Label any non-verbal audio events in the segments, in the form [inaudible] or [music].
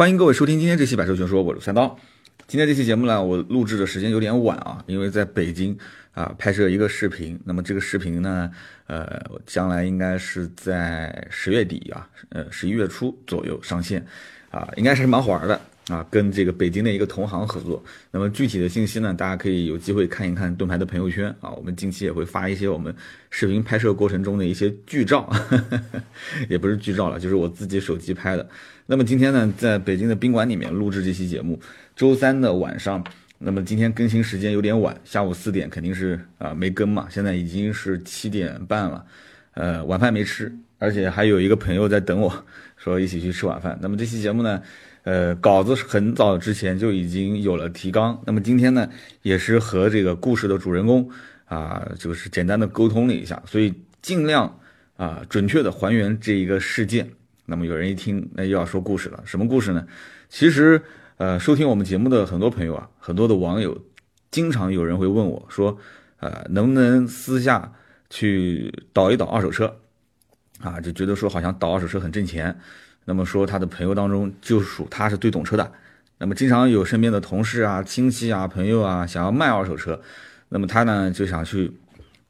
欢迎各位收听今天这期百车全说，我是三刀。今天这期节目呢，我录制的时间有点晚啊，因为在北京啊拍摄一个视频。那么这个视频呢，呃，将来应该是在十月底啊，呃，十一月初左右上线啊，应该是蛮好玩的。啊，跟这个北京的一个同行合作。那么具体的信息呢，大家可以有机会看一看盾牌的朋友圈啊。我们近期也会发一些我们视频拍摄过程中的一些剧照，[laughs] 也不是剧照了，就是我自己手机拍的。那么今天呢，在北京的宾馆里面录制这期节目，周三的晚上。那么今天更新时间有点晚，下午四点肯定是啊没更嘛。现在已经是七点半了，呃，晚饭没吃，而且还有一个朋友在等我说一起去吃晚饭。那么这期节目呢？呃，稿子很早之前就已经有了提纲，那么今天呢，也是和这个故事的主人公啊，就是简单的沟通了一下，所以尽量啊准确的还原这一个事件。那么有人一听，那又要说故事了，什么故事呢？其实，呃，收听我们节目的很多朋友啊，很多的网友，经常有人会问我说，呃，能不能私下去倒一倒二手车？啊，就觉得说好像倒二手车很挣钱。那么说，他的朋友当中就属他是最懂车的。那么经常有身边的同事啊、亲戚啊、朋友啊想要卖二手车，那么他呢就想去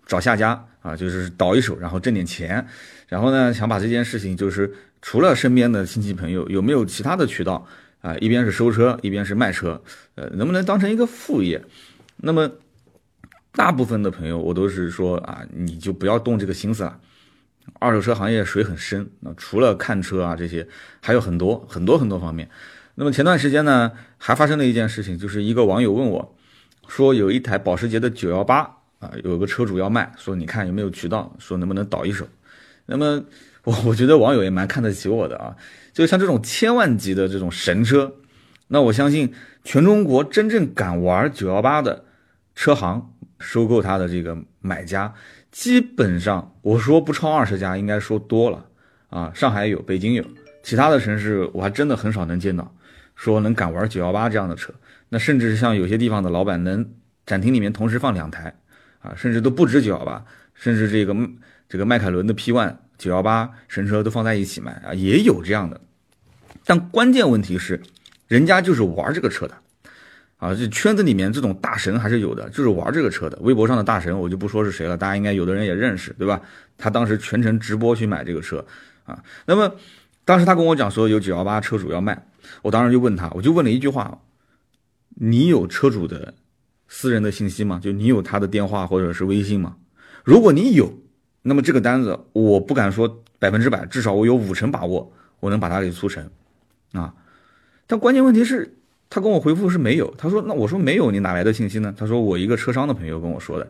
找下家啊，就是倒一手，然后挣点钱。然后呢，想把这件事情就是除了身边的亲戚朋友，有没有其他的渠道啊？一边是收车，一边是卖车，呃，能不能当成一个副业？那么大部分的朋友，我都是说啊，你就不要动这个心思了。二手车行业水很深，那除了看车啊这些，还有很多很多很多方面。那么前段时间呢，还发生了一件事情，就是一个网友问我，说有一台保时捷的918啊，有个车主要卖，说你看有没有渠道，说能不能倒一手。那么我我觉得网友也蛮看得起我的啊，就像这种千万级的这种神车，那我相信全中国真正敢玩918的车行，收购它的这个买家。基本上我说不超二十家，应该说多了啊。上海有，北京有，其他的城市我还真的很少能见到，说能敢玩九幺八这样的车。那甚至像有些地方的老板能展厅里面同时放两台啊，甚至都不止九幺八，甚至这个这个迈凯伦的 P One 九幺八神车都放在一起卖啊，也有这样的。但关键问题是，人家就是玩这个车的。啊，这圈子里面这种大神还是有的，就是玩这个车的。微博上的大神我就不说是谁了，大家应该有的人也认识，对吧？他当时全程直播去买这个车，啊，那么当时他跟我讲说有九幺八车主要卖，我当时就问他，我就问了一句话：你有车主的私人的信息吗？就你有他的电话或者是微信吗？如果你有，那么这个单子我不敢说百分之百，至少我有五成把握我能把它给促成，啊，但关键问题是。他跟我回复是没有，他说那我说没有，你哪来的信息呢？他说我一个车商的朋友跟我说的，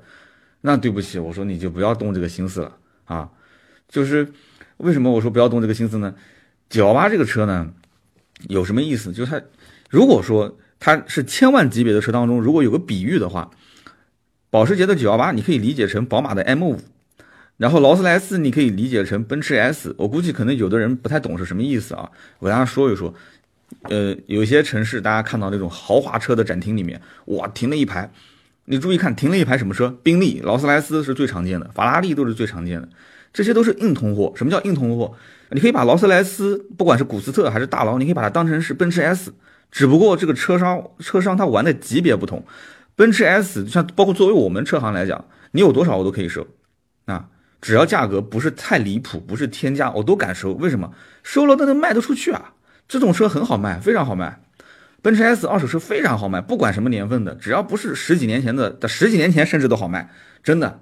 那对不起，我说你就不要动这个心思了啊，就是为什么我说不要动这个心思呢？九幺八这个车呢，有什么意思？就是它如果说它是千万级别的车当中，如果有个比喻的话，保时捷的九幺八你可以理解成宝马的 M 五，然后劳斯莱斯你可以理解成奔驰 S，我估计可能有的人不太懂是什么意思啊，我跟大家说一说。呃，有些城市大家看到那种豪华车的展厅里面，哇，停了一排。你注意看，停了一排什么车？宾利、劳斯莱斯是最常见的，法拉利都是最常见的，这些都是硬通货。什么叫硬通货？你可以把劳斯莱斯，不管是古斯特还是大劳，你可以把它当成是奔驰 S，只不过这个车商车商他玩的级别不同。奔驰 S 像包括作为我们车行来讲，你有多少我都可以收啊，只要价格不是太离谱，不是天价，我都敢收。为什么？收了都能卖得出去啊。这种车很好卖，非常好卖。奔驰 S 二手车非常好卖，不管什么年份的，只要不是十几年前的，的十几年前甚至都好卖，真的，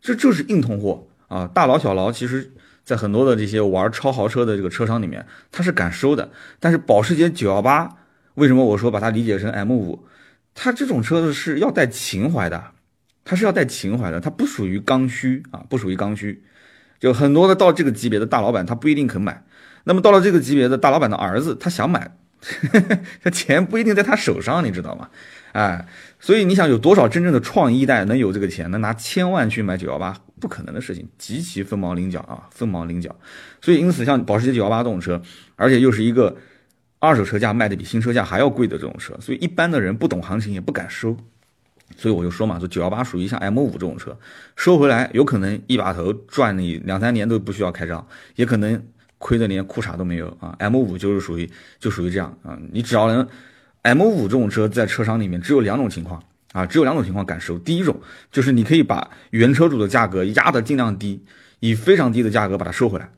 这就是硬通货啊！大劳小劳，其实在很多的这些玩超豪车的这个车商里面，他是敢收的。但是保时捷918，为什么我说把它理解成 M5？它这种车子是要带情怀的，它是要带情怀的，它不属于刚需啊，不属于刚需。就很多的到这个级别的大老板，他不一定肯买。那么到了这个级别的大老板的儿子，他想买，[laughs] 这钱不一定在他手上，你知道吗？哎，所以你想有多少真正的创一代能有这个钱，能拿千万去买九幺八？不可能的事情，极其凤毛麟角啊，凤毛麟角。所以因此，像保时捷九幺八这种车，而且又是一个二手车价卖的比新车价还要贵的这种车，所以一般的人不懂行情也不敢收。所以我就说嘛，说九幺八属于像 M 五这种车，收回来有可能一把头赚你两三年都不需要开张，也可能。亏的连裤衩都没有啊。M 五就是属于就属于这样啊，你只要能 M 五这种车在车商里面只有两种情况啊，只有两种情况敢收。第一种就是你可以把原车主的价格压得尽量低，以非常低的价格把它收回来。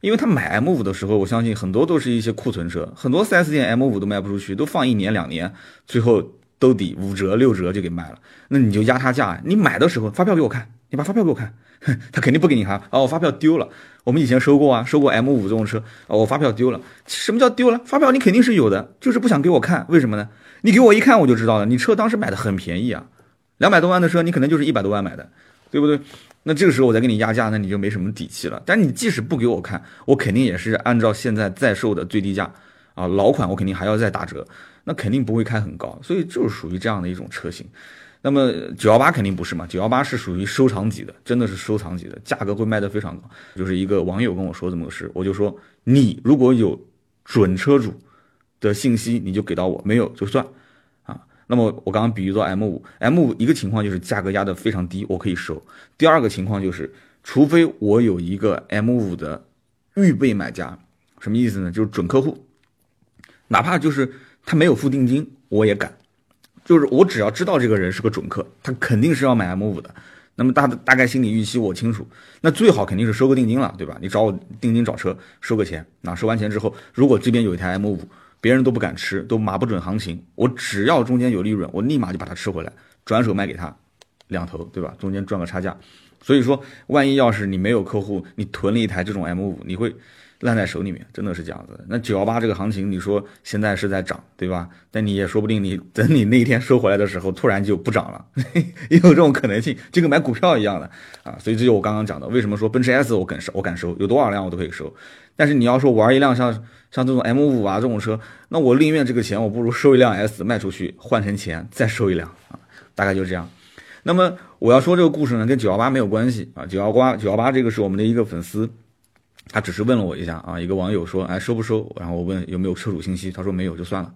因为他买 M 五的时候，我相信很多都是一些库存车，很多 4S 店 M 五都卖不出去，都放一年两年，最后兜底五折六折就给卖了。那你就压他价，你买的时候发票给我看，你把发票给我看，他肯定不给你看。哦，我发票丢了，我们以前收过啊，收过 M 五这种车，哦，我发票丢了。什么叫丢了？发票你肯定是有的，就是不想给我看，为什么呢？你给我一看我就知道了，你车当时买的很便宜啊，两百多万的车，你可能就是一百多万买的，对不对？那这个时候我再给你压价，那你就没什么底气了。但你即使不给我看，我肯定也是按照现在在售的最低价啊，老款我肯定还要再打折，那肯定不会开很高。所以就是属于这样的一种车型。那么九幺八肯定不是嘛，九幺八是属于收藏级的，真的是收藏级的，价格会卖得非常高。就是一个网友跟我说这么个事，我就说你如果有准车主的信息，你就给到我，没有就算啊。那么我刚刚比喻做 M 五，M 五一个情况就是价格压得非常低，我可以收；第二个情况就是，除非我有一个 M 五的预备买家，什么意思呢？就是准客户，哪怕就是他没有付定金，我也敢。就是我只要知道这个人是个准客，他肯定是要买 M 五的。那么大大概心理预期我清楚，那最好肯定是收个定金了，对吧？你找我定金找车收个钱，那收完钱之后，如果这边有一台 M 五。别人都不敢吃，都码不准行情。我只要中间有利润，我立马就把它吃回来，转手卖给他，两头对吧？中间赚个差价。所以说，万一要是你没有客户，你囤了一台这种 M 五，你会烂在手里面，真的是这样子。那九幺八这个行情，你说现在是在涨，对吧？但你也说不定，你等你那一天收回来的时候，突然就不涨了，[laughs] 也有这种可能性，就跟买股票一样的啊。所以这就我刚刚讲的，为什么说奔驰 S 我敢收，我敢收，有多少辆我都可以收。但是你要说玩一辆像像这种 M 五啊这种车，那我宁愿这个钱我不如收一辆 S 卖出去换成钱再收一辆啊，大概就这样。那么我要说这个故事呢，跟九幺八没有关系啊。九幺八九幺八这个是我们的一个粉丝，他只是问了我一下啊，一个网友说，哎收不收？然后我问有没有车主信息，他说没有就算了。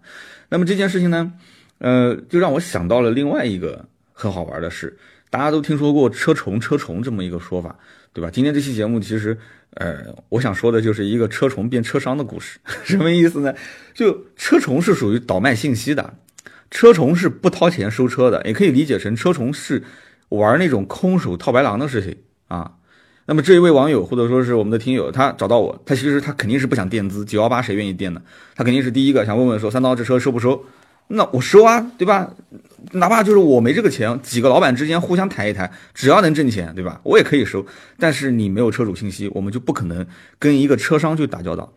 那么这件事情呢，呃，就让我想到了另外一个很好玩的事，大家都听说过车虫车虫这么一个说法，对吧？今天这期节目其实。呃，我想说的就是一个车虫变车商的故事，[laughs] 什么意思呢？就车虫是属于倒卖信息的，车虫是不掏钱收车的，也可以理解成车虫是玩那种空手套白狼的事情啊。那么这一位网友或者说是我们的听友，他找到我，他其实他肯定是不想垫资，九幺八谁愿意垫呢？他肯定是第一个想问问说三刀这车收不收？那我收啊，对吧？哪怕就是我没这个钱，几个老板之间互相谈一谈，只要能挣钱，对吧？我也可以收。但是你没有车主信息，我们就不可能跟一个车商去打交道，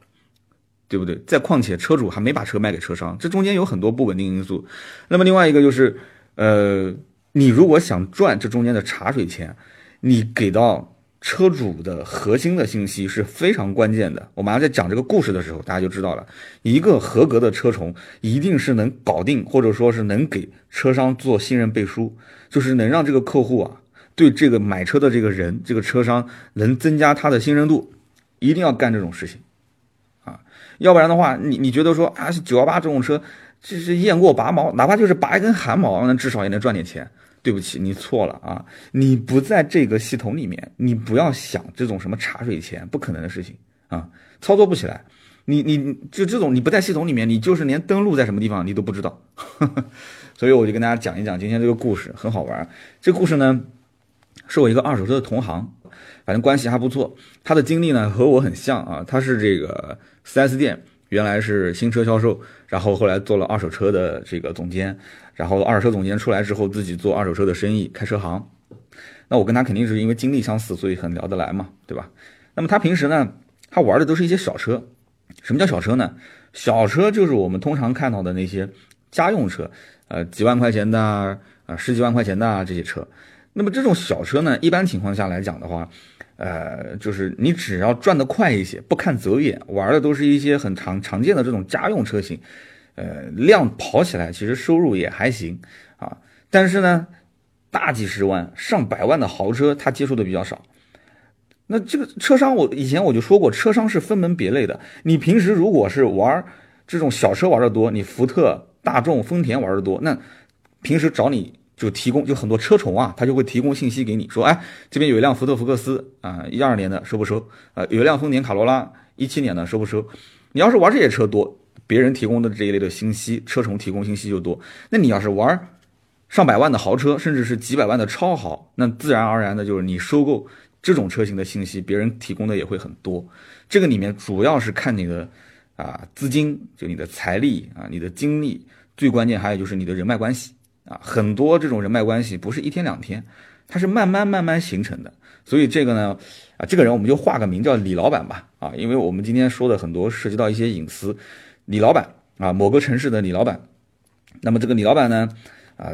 对不对？再况且车主还没把车卖给车商，这中间有很多不稳定因素。那么另外一个就是，呃，你如果想赚这中间的茶水钱，你给到。车主的核心的信息是非常关键的。我马上在讲这个故事的时候，大家就知道了。一个合格的车虫一定是能搞定，或者说是能给车商做信任背书，就是能让这个客户啊对这个买车的这个人、这个车商能增加他的信任度，一定要干这种事情啊。要不然的话，你你觉得说啊，九幺八这种车就是雁过拔毛，哪怕就是拔一根汗毛，那至少也能赚点钱。对不起，你错了啊！你不在这个系统里面，你不要想这种什么茶水钱，不可能的事情啊，操作不起来。你你就这种你不在系统里面，你就是连登录在什么地方你都不知道。[laughs] 所以我就跟大家讲一讲今天这个故事，很好玩。这故事呢，是我一个二手车的同行，反正关系还不错。他的经历呢和我很像啊，他是这个 4S 店。原来是新车销售，然后后来做了二手车的这个总监，然后二手车总监出来之后，自己做二手车的生意，开车行。那我跟他肯定是因为经历相似，所以很聊得来嘛，对吧？那么他平时呢，他玩的都是一些小车。什么叫小车呢？小车就是我们通常看到的那些家用车，呃，几万块钱的啊，十几万块钱的这些车。那么这种小车呢，一般情况下来讲的话。呃，就是你只要转得快一些，不看走眼，玩的都是一些很常常见的这种家用车型，呃，量跑起来其实收入也还行啊。但是呢，大几十万、上百万的豪车他接触的比较少。那这个车商，我以前我就说过，车商是分门别类的。你平时如果是玩这种小车玩的多，你福特、大众、丰田玩的多，那平时找你。就提供就很多车虫啊，他就会提供信息给你说，哎，这边有一辆福特福克斯啊，一二年的收不收？啊，有一辆丰田卡罗拉，一七年的收不收？你要是玩这些车多，别人提供的这一类的信息，车虫提供信息就多。那你要是玩上百万的豪车，甚至是几百万的超豪，那自然而然的就是你收购这种车型的信息，别人提供的也会很多。这个里面主要是看你的啊资金，就你的财力啊，你的精力，最关键还有就是你的人脉关系啊。很多这种人脉关系不是一天两天，它是慢慢慢慢形成的。所以这个呢，啊，这个人我们就化个名叫李老板吧，啊，因为我们今天说的很多涉及到一些隐私，李老板啊，某个城市的李老板，那么这个李老板呢，啊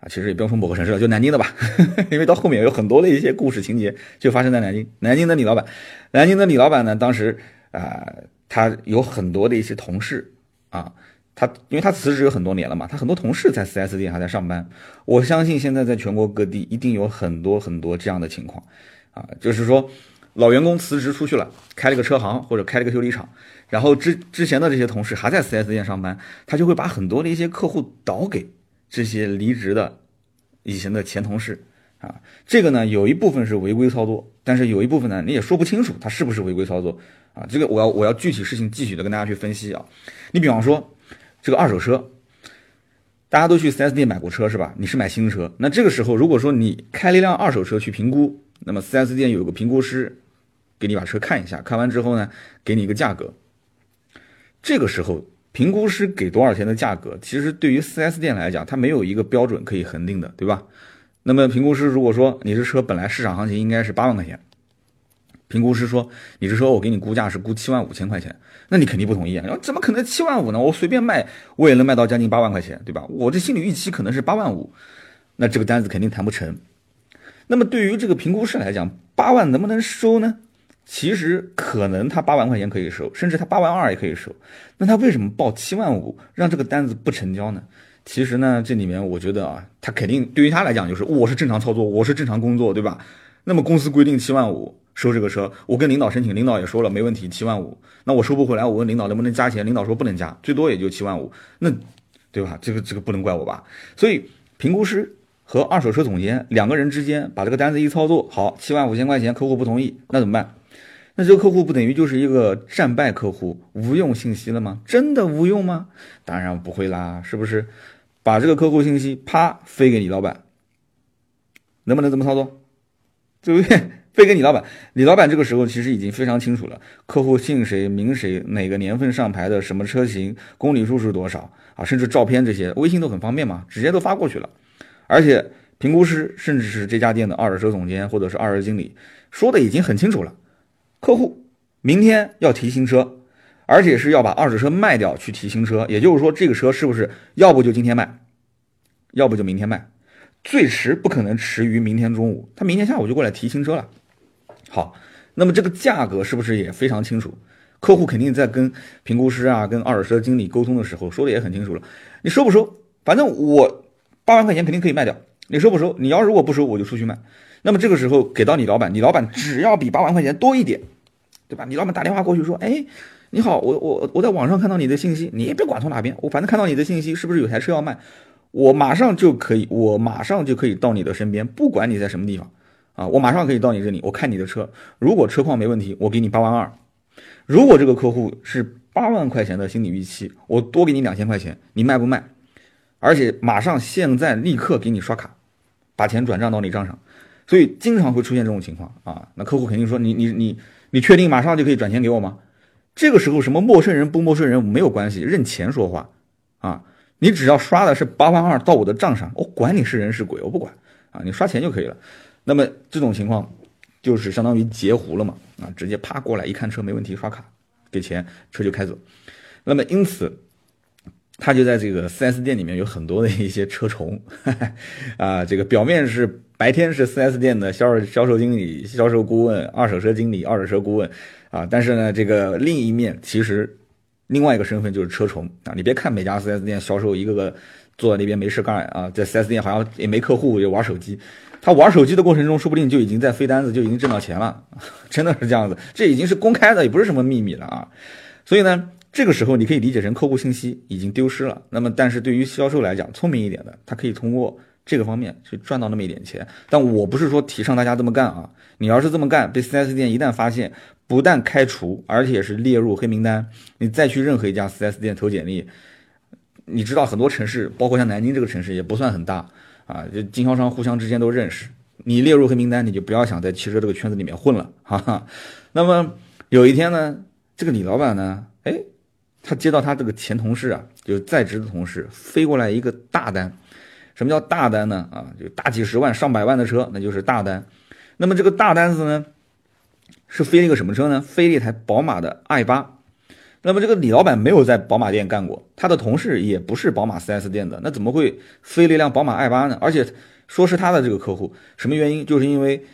啊，其实也不用说某个城市了，就南京的吧，[laughs] 因为到后面有很多的一些故事情节就发生在南京，南京的李老板，南京的李老板呢，当时啊，他有很多的一些同事啊。他因为他辞职有很多年了嘛，他很多同事在 4S 店还在上班。我相信现在在全国各地一定有很多很多这样的情况，啊，就是说老员工辞职出去了，开了个车行或者开了个修理厂，然后之之前的这些同事还在 4S 店上班，他就会把很多的一些客户倒给这些离职的以前的前同事，啊，这个呢有一部分是违规操作，但是有一部分呢你也说不清楚他是不是违规操作，啊，这个我要我要具体事情具体的跟大家去分析啊，你比方说。这个二手车，大家都去 4S 店买过车是吧？你是买新车，那这个时候如果说你开了一辆二手车去评估，那么 4S 店有个评估师给你把车看一下，看完之后呢，给你一个价格。这个时候评估师给多少钱的价格，其实对于 4S 店来讲，它没有一个标准可以恒定的，对吧？那么评估师如果说你这车本来市场行情应该是八万块钱。评估师说：“你这车我给你估价是估七万五千块钱，那你肯定不同意啊！怎么可能七万五呢？我随便卖我也能卖到将近八万块钱，对吧？我这心理预期可能是八万五，那这个单子肯定谈不成。那么对于这个评估师来讲，八万能不能收呢？其实可能他八万块钱可以收，甚至他八万二也可以收。那他为什么报七万五，让这个单子不成交呢？其实呢，这里面我觉得啊，他肯定对于他来讲就是我是正常操作，我是正常工作，对吧？那么公司规定七万五。”收这个车，我跟领导申请，领导也说了没问题，七万五。那我收不回来，我问领导能不能加钱，领导说不能加，最多也就七万五。那，对吧？这个这个不能怪我吧？所以评估师和二手车总监两个人之间把这个单子一操作，好，七万五千块钱，客户不同意，那怎么办？那这个客户不等于就是一个战败客户，无用信息了吗？真的无用吗？当然不会啦，是不是？把这个客户信息啪飞给你老板，能不能这么操作？对不对？飞给你老板，李老板这个时候其实已经非常清楚了，客户姓谁名谁，哪个年份上牌的，什么车型，公里数是多少啊，甚至照片这些，微信都很方便嘛，直接都发过去了。而且评估师甚至是这家店的二手车总监或者是二手经理说的已经很清楚了，客户明天要提新车，而且是要把二手车卖掉去提新车，也就是说这个车是不是要不就今天卖，要不就明天卖，最迟不可能迟于明天中午，他明天下午就过来提新车了。好，那么这个价格是不是也非常清楚？客户肯定在跟评估师啊、跟二手车经理沟通的时候说的也很清楚了。你收不收？反正我八万块钱肯定可以卖掉。你收不收？你要如果不收，我就出去卖。那么这个时候给到你老板，你老板只要比八万块钱多一点，对吧？你老板打电话过去说：“哎，你好，我我我在网上看到你的信息，你也别管从哪边，我反正看到你的信息是不是有台车要卖，我马上就可以，我马上就可以到你的身边，不管你在什么地方。”啊，我马上可以到你这里，我看你的车，如果车况没问题，我给你八万二。如果这个客户是八万块钱的心理预期，我多给你两千块钱，你卖不卖？而且马上现在立刻给你刷卡，把钱转账到你账上。所以经常会出现这种情况啊，那客户肯定说你你你你确定马上就可以转钱给我吗？这个时候什么陌生人不陌生人没有关系，认钱说话啊，你只要刷的是八万二到我的账上，我管你是人是鬼，我不管啊，你刷钱就可以了。那么这种情况，就是相当于截胡了嘛？啊，直接啪过来一看车没问题，刷卡给钱，车就开走。那么因此，他就在这个 4S 店里面有很多的一些车虫，啊，这个表面是白天是 4S 店的销售销售经理、销售顾问、二手车经理、二手车顾问啊，但是呢，这个另一面其实另外一个身份就是车虫啊。你别看每家 4S 店销售一个个坐在那边没事干啊，在 4S 店好像也没客户，就玩手机。他玩手机的过程中，说不定就已经在飞单子，就已经挣到钱了，[laughs] 真的是这样子。这已经是公开的，也不是什么秘密了啊。所以呢，这个时候你可以理解成客户信息已经丢失了。那么，但是对于销售来讲，聪明一点的，他可以通过这个方面去赚到那么一点钱。但我不是说提倡大家这么干啊。你要是这么干，被 4S 店一旦发现，不但开除，而且是列入黑名单。你再去任何一家 4S 店投简历，你知道很多城市，包括像南京这个城市也不算很大啊，就经销商互相之间都认识。你列入黑名单，你就不要想在汽车这个圈子里面混了，哈哈。那么有一天呢，这个李老板呢，哎，他接到他这个前同事啊，就是在职的同事飞过来一个大单。什么叫大单呢？啊，就大几十万、上百万的车，那就是大单。那么这个大单子呢？是飞了一个什么车呢？飞了一台宝马的 i 八。那么这个李老板没有在宝马店干过，他的同事也不是宝马 4S 店的，那怎么会飞了一辆宝马 i 八呢？而且说是他的这个客户，什么原因？就是因为。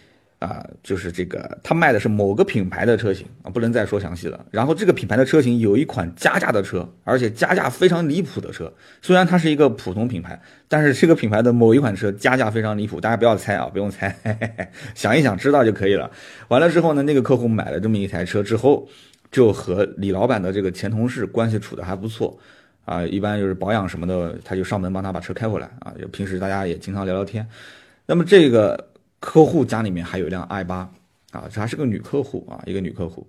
啊，就是这个，他卖的是某个品牌的车型啊，不能再说详细了。然后这个品牌的车型有一款加价的车，而且加价非常离谱的车。虽然它是一个普通品牌，但是这个品牌的某一款车加价非常离谱。大家不要猜啊，不用猜，[laughs] 想一想知道就可以了。完了之后呢，那个客户买了这么一台车之后，就和李老板的这个前同事关系处的还不错啊。一般就是保养什么的，他就上门帮他把车开回来啊。就平时大家也经常聊聊天。那么这个。客户家里面还有一辆 i 八啊，这还是个女客户啊，一个女客户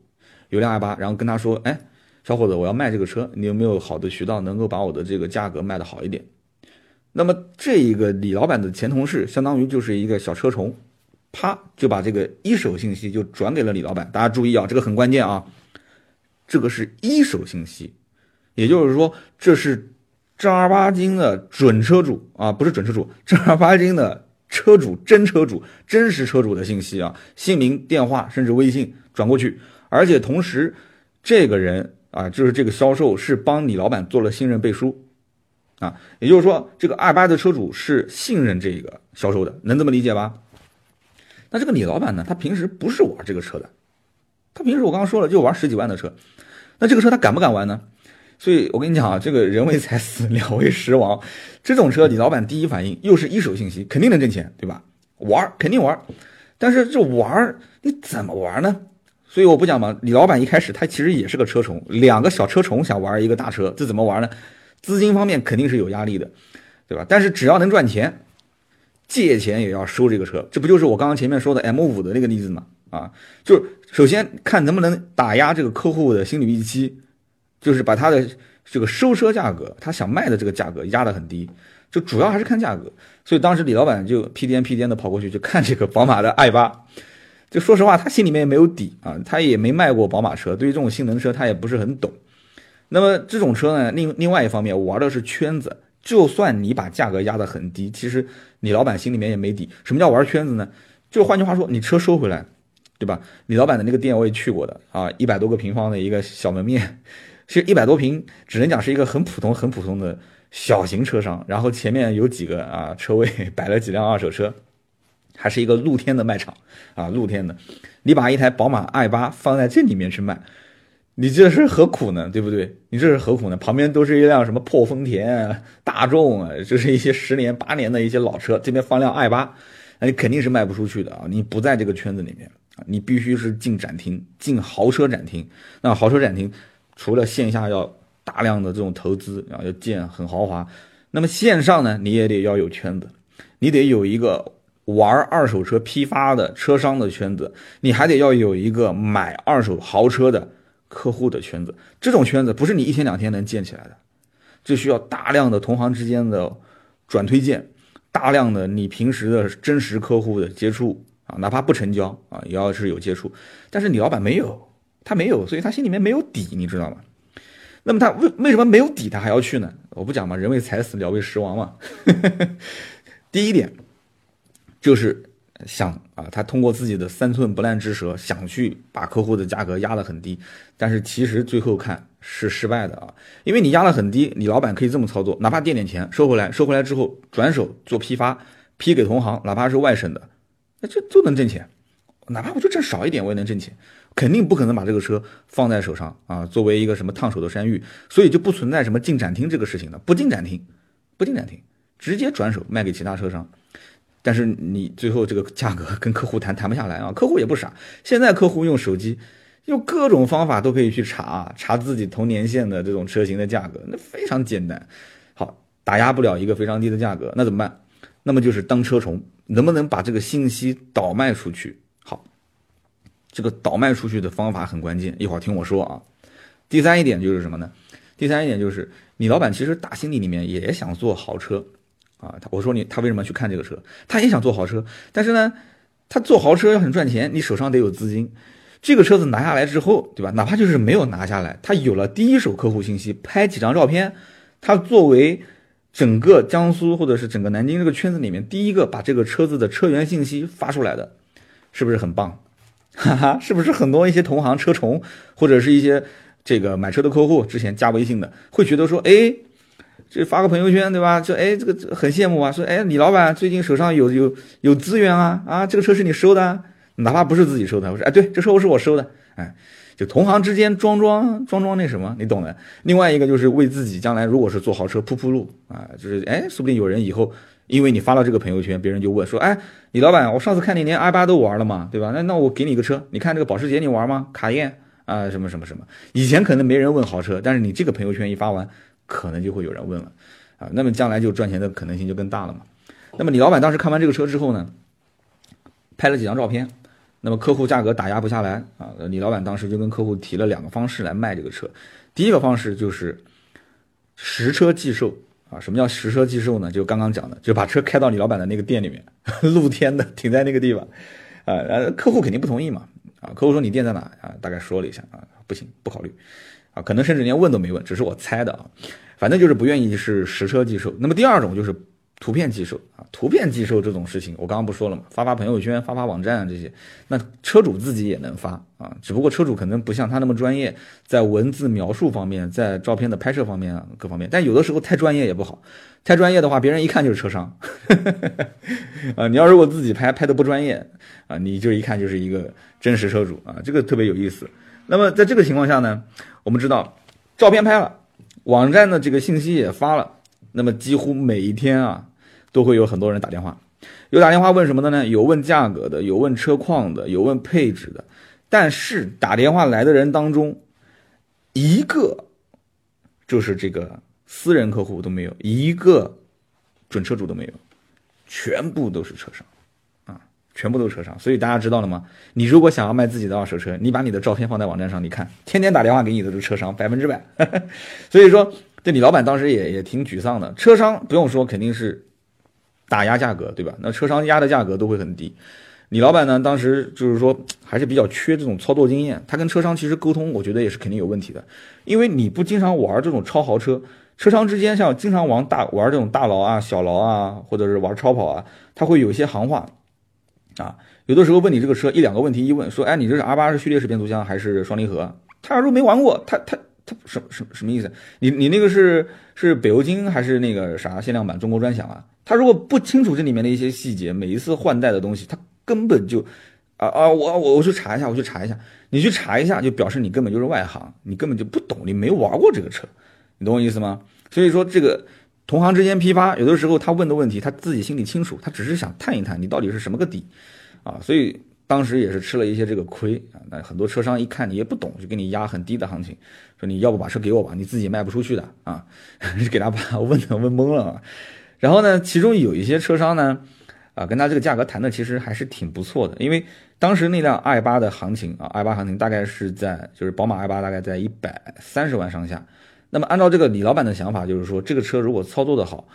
有辆 i 八，然后跟他说，哎，小伙子，我要卖这个车，你有没有好的渠道能够把我的这个价格卖的好一点？那么这一个李老板的前同事，相当于就是一个小车虫，啪就把这个一手信息就转给了李老板。大家注意啊，这个很关键啊，这个是一手信息，也就是说这是正儿八经的准车主啊，不是准车主，正儿八经的。车主真车主真实车主的信息啊，姓名、电话，甚至微信转过去，而且同时，这个人啊，就是这个销售是帮李老板做了信任背书，啊，也就是说，这个二八的车主是信任这个销售的，能这么理解吧？那这个李老板呢，他平时不是玩这个车的，他平时我刚刚说了就玩十几万的车，那这个车他敢不敢玩呢？所以我跟你讲啊，这个人为财死，[laughs] 鸟为食亡。这种车，李老板第一反应又是一手信息，肯定能挣钱，对吧？玩肯定玩，但是这玩你怎么玩呢？所以我不讲嘛。李老板一开始他其实也是个车虫，两个小车虫想玩一个大车，这怎么玩呢？资金方面肯定是有压力的，对吧？但是只要能赚钱，借钱也要收这个车，这不就是我刚刚前面说的 M 五的那个例子吗？啊，就是首先看能不能打压这个客户的心理预期。就是把他的这个收车价格，他想卖的这个价格压得很低，就主要还是看价格。所以当时李老板就屁颠屁颠的跑过去就看这个宝马的 i 八，就说实话，他心里面也没有底啊，他也没卖过宝马车，对于这种性能车他也不是很懂。那么这种车呢，另另外一方面玩的是圈子，就算你把价格压得很低，其实李老板心里面也没底。什么叫玩圈子呢？就换句话说，你车收回来，对吧？李老板的那个店我也去过的啊，一百多个平方的一个小门面。其实一百多平，只能讲是一个很普通、很普通的小型车商。然后前面有几个啊车位 [laughs] 摆了几辆二手车，还是一个露天的卖场啊，露天的。你把一台宝马 i 八放在这里面去卖，你这是何苦呢？对不对？你这是何苦呢？旁边都是一辆什么破丰田、大众啊，就是一些十年、八年的一些老车，这边放辆 i 八，那你肯定是卖不出去的啊！你不在这个圈子里面，你必须是进展厅，进豪车展厅。那豪车展厅。除了线下要大量的这种投资，然后要建很豪华，那么线上呢，你也得要有圈子，你得有一个玩二手车批发的车商的圈子，你还得要有一个买二手豪车的客户的圈子。这种圈子不是你一天两天能建起来的，这需要大量的同行之间的转推荐，大量的你平时的真实客户的接触啊，哪怕不成交啊，也要是有接触。但是你老板没有。他没有，所以他心里面没有底，你知道吗？那么他为为什么没有底，他还要去呢？我不讲嘛，人为财死，鸟为食亡嘛。[laughs] 第一点就是想啊，他通过自己的三寸不烂之舌，想去把客户的价格压得很低，但是其实最后看是失败的啊，因为你压得很低，你老板可以这么操作，哪怕垫点钱收回来，收回来之后转手做批发，批给同行，哪怕是外省的，那这都能挣钱，哪怕我就挣少一点，我也能挣钱。肯定不可能把这个车放在手上啊，作为一个什么烫手的山芋，所以就不存在什么进展厅这个事情了，不进展厅，不进展厅，直接转手卖给其他车商。但是你最后这个价格跟客户谈谈不下来啊，客户也不傻，现在客户用手机，用各种方法都可以去查查自己同年限的这种车型的价格，那非常简单。好，打压不了一个非常低的价格，那怎么办？那么就是当车虫，能不能把这个信息倒卖出去？这个倒卖出去的方法很关键，一会儿听我说啊。第三一点就是什么呢？第三一点就是你老板其实打心底里面也想做豪车啊。他我说你他为什么去看这个车？他也想做豪车，但是呢，他做豪车要很赚钱，你手上得有资金。这个车子拿下来之后，对吧？哪怕就是没有拿下来，他有了第一手客户信息，拍几张照片，他作为整个江苏或者是整个南京这个圈子里面第一个把这个车子的车源信息发出来的，是不是很棒？哈哈，是不是很多一些同行车虫或者是一些这个买车的客户之前加微信的，会觉得说，哎，这发个朋友圈，对吧？就哎，这个很羡慕啊，说哎，李老板最近手上有有有资源啊啊，这个车是你收的。哪怕不是自己收的，我说哎，对，这车是我收的，哎，就同行之间装装装装那什么，你懂的。另外一个就是为自己将来如果是做豪车铺铺路啊，就是哎，说不定有人以后因为你发了这个朋友圈，别人就问说，哎，李老板，我上次看你连 i 八都玩了嘛，对吧？那那我给你个车，你看这个保时捷你玩吗？卡宴啊，什么什么什么？以前可能没人问豪车，但是你这个朋友圈一发完，可能就会有人问了啊，那么将来就赚钱的可能性就更大了嘛。那么李老板当时看完这个车之后呢，拍了几张照片。那么客户价格打压不下来啊，李老板当时就跟客户提了两个方式来卖这个车。第一个方式就是实车寄售啊，什么叫实车寄售呢？就刚刚讲的，就把车开到你老板的那个店里面，[laughs] 露天的停在那个地方，啊，呃，客户肯定不同意嘛，啊，客户说你店在哪啊？大概说了一下啊，不行，不考虑，啊，可能甚至连问都没问，只是我猜的啊，反正就是不愿意是实车寄售。那么第二种就是。图片寄售啊，图片寄售这种事情，我刚刚不说了吗？发发朋友圈，发发网站啊这些，那车主自己也能发啊，只不过车主可能不像他那么专业，在文字描述方面，在照片的拍摄方面啊各方面，但有的时候太专业也不好，太专业的话，别人一看就是车商 [laughs] 啊。你要如果自己拍拍的不专业啊，你就一看就是一个真实车主啊，这个特别有意思。那么在这个情况下呢，我们知道照片拍了，网站的这个信息也发了，那么几乎每一天啊。都会有很多人打电话，有打电话问什么的呢？有问价格的，有问车况的，有问配置的。但是打电话来的人当中，一个就是这个私人客户都没有，一个准车主都没有，全部都是车商啊，全部都是车商。所以大家知道了吗？你如果想要卖自己的二手车，你把你的照片放在网站上，你看，天天打电话给你的是车商，百分之百。[laughs] 所以说，这李老板当时也也挺沮丧的。车商不用说，肯定是。打压价格，对吧？那车商压的价格都会很低。李老板呢，当时就是说还是比较缺这种操作经验。他跟车商其实沟通，我觉得也是肯定有问题的。因为你不经常玩这种超豪车，车商之间像经常玩大玩这种大劳啊、小劳啊，或者是玩超跑啊，他会有一些行话啊。有的时候问你这个车一两个问题一问，说哎，你这是 R 八是序列式变速箱还是双离合？他要是没玩过，他他他什什什么意思？你你那个是是北欧金还是那个啥限量版中国专享啊？他如果不清楚这里面的一些细节，每一次换代的东西，他根本就，啊啊，我我我去查一下，我去查一下，你去查一下，就表示你根本就是外行，你根本就不懂，你没玩过这个车，你懂我意思吗？所以说这个同行之间批发，有的时候他问的问题，他自己心里清楚，他只是想探一探你到底是什么个底，啊，所以当时也是吃了一些这个亏啊。那很多车商一看你也不懂，就给你压很低的行情，说你要不把车给我吧，你自己卖不出去的啊，[laughs] 给他把问的问懵了。然后呢，其中有一些车商呢，啊，跟他这个价格谈的其实还是挺不错的，因为当时那辆 i 八的行情啊，i 八行情大概是在就是宝马 i 八大概在一百三十万上下。那么按照这个李老板的想法，就是说这个车如果操作的好，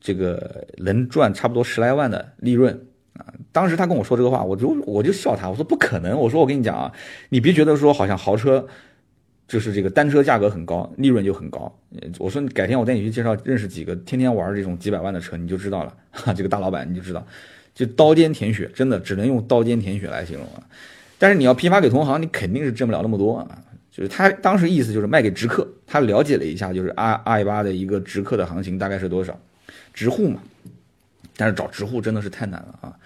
这个能赚差不多十来万的利润啊。当时他跟我说这个话，我就我就笑他，我说不可能，我说我跟你讲啊，你别觉得说好像豪车。就是这个单车价格很高，利润就很高。我说改天我带你去介绍认识几个天天玩这种几百万的车，你就知道了。哈，[laughs] 这个大老板你就知道，就刀尖舔血，真的只能用刀尖舔血来形容啊。但是你要批发给同行，你肯定是挣不了那么多啊。就是他当时意思就是卖给直客，他了解了一下，就是 i i 八的一个直客的行情大概是多少，直户嘛。但是找直户真的是太难了啊。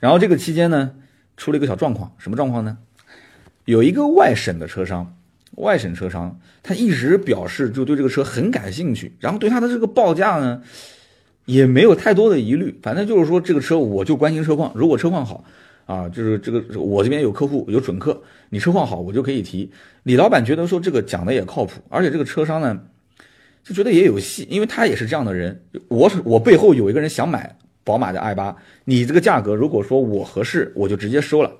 然后这个期间呢，出了一个小状况，什么状况呢？有一个外省的车商。外省车商，他一直表示就对这个车很感兴趣，然后对他的这个报价呢，也没有太多的疑虑。反正就是说这个车我就关心车况，如果车况好啊，就是这个我这边有客户有准客，你车况好我就可以提。李老板觉得说这个讲的也靠谱，而且这个车商呢就觉得也有戏，因为他也是这样的人。我我背后有一个人想买宝马的 i 八，你这个价格如果说我合适，我就直接收了。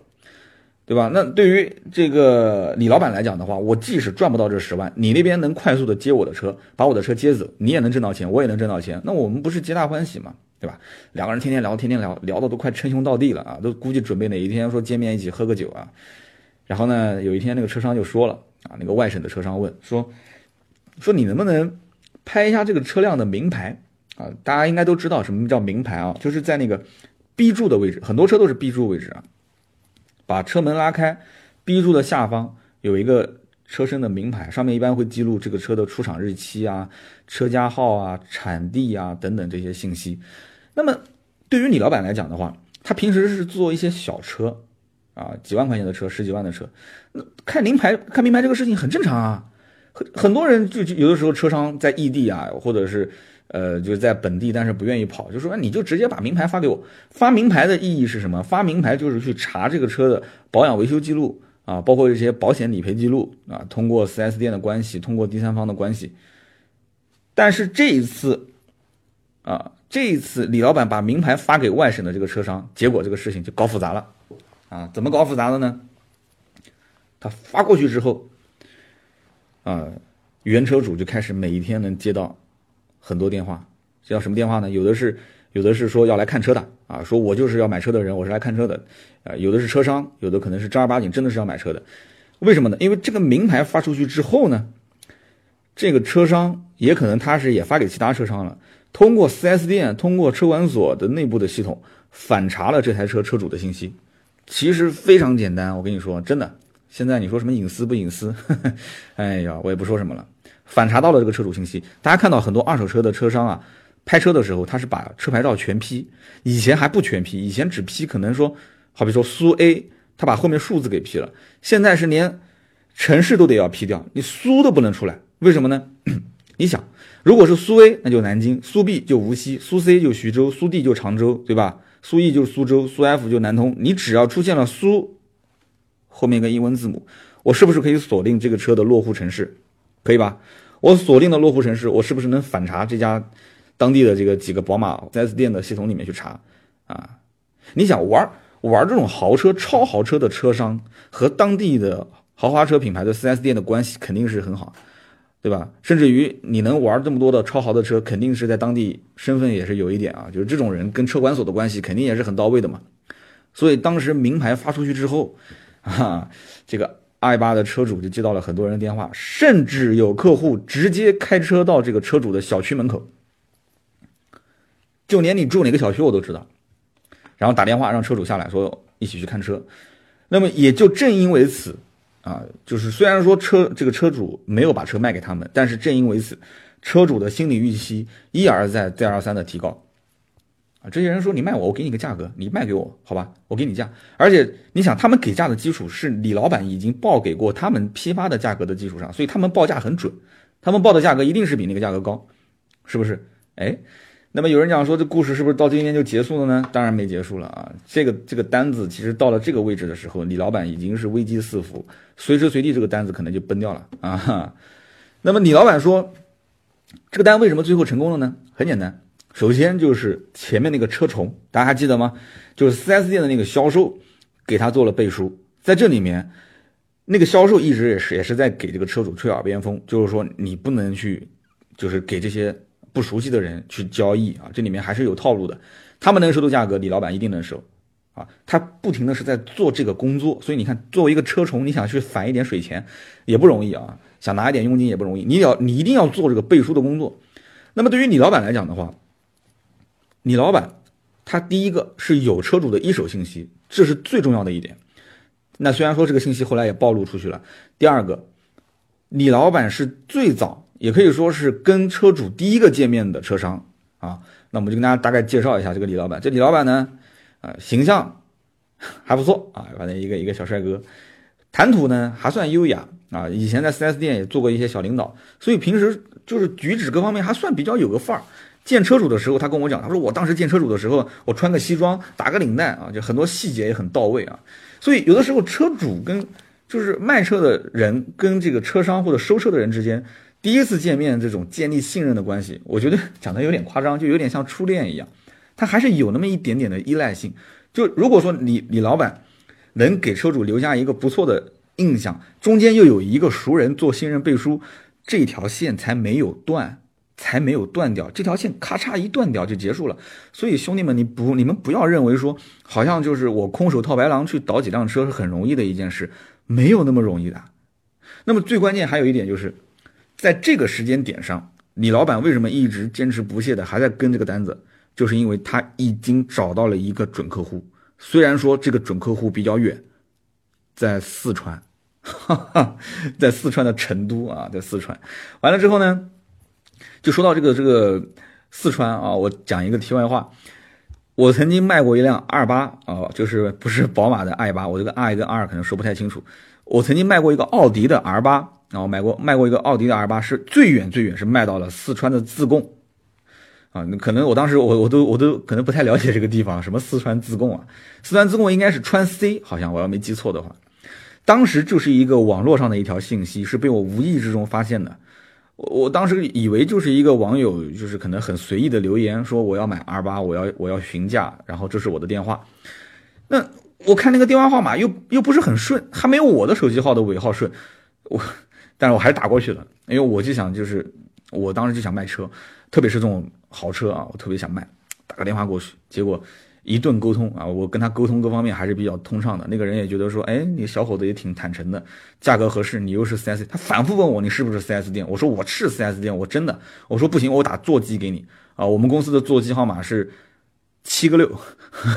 对吧？那对于这个李老板来讲的话，我即使赚不到这十万，你那边能快速的接我的车，把我的车接走，你也能挣到钱，我也能挣到钱，那我们不是皆大欢喜嘛，对吧？两个人天天聊，天天聊，聊的都快称兄道弟了啊，都估计准备哪一天说见面一起喝个酒啊。然后呢，有一天那个车商就说了啊，那个外省的车商问说，说你能不能拍一下这个车辆的名牌啊？大家应该都知道什么叫名牌啊，就是在那个 B 柱的位置，很多车都是 B 柱位置啊。把车门拉开，B 柱的下方有一个车身的名牌，上面一般会记录这个车的出厂日期啊、车架号啊、产地啊等等这些信息。那么对于李老板来讲的话，他平时是做一些小车啊，几万块钱的车、十几万的车，那看名牌、看名牌这个事情很正常啊。很很多人就有的时候车商在异地啊，或者是。呃，就是在本地，但是不愿意跑，就说你就直接把名牌发给我。发名牌的意义是什么？发名牌就是去查这个车的保养维修记录啊，包括一些保险理赔记录啊，通过 4S 店的关系，通过第三方的关系。但是这一次，啊，这一次李老板把名牌发给外省的这个车商，结果这个事情就搞复杂了啊！怎么搞复杂的呢？他发过去之后，啊，原车主就开始每一天能接到。很多电话，叫什么电话呢？有的是，有的是说要来看车的啊，说我就是要买车的人，我是来看车的，啊，有的是车商，有的可能是正儿八经真的是要买车的。为什么呢？因为这个名牌发出去之后呢，这个车商也可能他是也发给其他车商了，通过 4S 店，通过车管所的内部的系统反查了这台车车主的信息。其实非常简单，我跟你说，真的，现在你说什么隐私不隐私？呵 [laughs] 呵哎呀，我也不说什么了。反查到了这个车主信息，大家看到很多二手车的车商啊，拍车的时候他是把车牌照全批，以前还不全批，以前只批可能说，好比说苏 A，他把后面数字给批了，现在是连城市都得要批掉，你苏都不能出来，为什么呢？[clears throat] 你想，如果是苏 A，那就南京；苏 B 就无锡；苏 C 就徐州；苏 D 就常州，对吧？苏 E 就是苏州；苏 F 就南通。你只要出现了苏后面一个英文字母，我是不是可以锁定这个车的落户城市？可以吧？我锁定的落户城市，我是不是能反查这家当地的这个几个宝马 4S 店的系统里面去查啊？你想玩玩这种豪车、超豪车的车商和当地的豪华车品牌的 4S 店的关系肯定是很好，对吧？甚至于你能玩这么多的超豪的车，肯定是在当地身份也是有一点啊，就是这种人跟车管所的关系肯定也是很到位的嘛。所以当时名牌发出去之后，[laughs] 啊，这个。i 八的车主就接到了很多人的电话，甚至有客户直接开车到这个车主的小区门口，就连你住哪个小区我都知道，然后打电话让车主下来说一起去看车。那么也就正因为此啊，就是虽然说车这个车主没有把车卖给他们，但是正因为此，车主的心理预期一而再再而三的提高。啊，这些人说你卖我，我给你个价格，你卖给我，好吧，我给你价。而且你想，他们给价的基础是李老板已经报给过他们批发的价格的基础上，所以他们报价很准，他们报的价格一定是比那个价格高，是不是？哎，那么有人讲说这故事是不是到今天就结束了呢？当然没结束了啊，这个这个单子其实到了这个位置的时候，李老板已经是危机四伏，随时随地这个单子可能就崩掉了啊。那么李老板说，这个单为什么最后成功了呢？很简单。首先就是前面那个车虫，大家还记得吗？就是 4S 店的那个销售给他做了背书，在这里面，那个销售一直也是也是在给这个车主吹耳边风，就是说你不能去，就是给这些不熟悉的人去交易啊，这里面还是有套路的。他们能收的价格，李老板一定能收啊。他不停的是在做这个工作，所以你看，作为一个车虫，你想去返一点水钱也不容易啊，想拿一点佣金也不容易。你要你一定要做这个背书的工作。那么对于李老板来讲的话，李老板，他第一个是有车主的一手信息，这是最重要的一点。那虽然说这个信息后来也暴露出去了。第二个，李老板是最早，也可以说是跟车主第一个见面的车商啊。那我们就跟大家大概介绍一下这个李老板。这李老板呢，啊，形象 [laughs] 还不错啊，反正一个一个小帅哥，谈吐呢还算优雅啊。以前在 4S 店也做过一些小领导，所以平时就是举止各方面还算比较有个范儿。见车主的时候，他跟我讲，他说我当时见车主的时候，我穿个西装，打个领带啊，就很多细节也很到位啊。所以有的时候车主跟就是卖车的人跟这个车商或者收车的人之间第一次见面这种建立信任的关系，我觉得讲的有点夸张，就有点像初恋一样，他还是有那么一点点的依赖性。就如果说你李老板能给车主留下一个不错的印象，中间又有一个熟人做信任背书，这条线才没有断，才没有断掉。这条线咔嚓一断掉就结束了。所以兄弟们，你不你们不要认为说好像就是我空手套白狼去倒几辆车是很容易的一件事，没有那么容易的。那么最关键还有一点就是，在这个时间点上，李老板为什么一直坚持不懈的还在跟这个单子？就是因为他已经找到了一个准客户，虽然说这个准客户比较远，在四川，哈哈，在四川的成都啊，在四川。完了之后呢，就说到这个这个四川啊，我讲一个题外话，我曾经卖过一辆二八啊，就是不是宝马的 i 八，我这个 i 跟 r 可能说不太清楚。我曾经卖过一个奥迪的 R 八，然后买过卖过一个奥迪的 R 八，是最远最远是卖到了四川的自贡。啊，可能我当时我我都我都可能不太了解这个地方，什么四川自贡啊？四川自贡应该是川 C，好像我要没记错的话，当时就是一个网络上的一条信息，是被我无意之中发现的。我我当时以为就是一个网友，就是可能很随意的留言说我要买 R 八，我要我要询价，然后这是我的电话。那我看那个电话号码又又不是很顺，还没有我的手机号的尾号顺。我，但是我还是打过去了，因为我就想就是我当时就想卖车，特别是这种。豪车啊，我特别想卖，打个电话过去，结果一顿沟通啊，我跟他沟通各方面还是比较通畅的。那个人也觉得说，哎，你小伙子也挺坦诚的，价格合适，你又是 4S，他反复问我你是不是 4S 店，我说我是 4S 店，我真的，我说不行，我打座机给你。啊，我们公司的座机号码是七个六，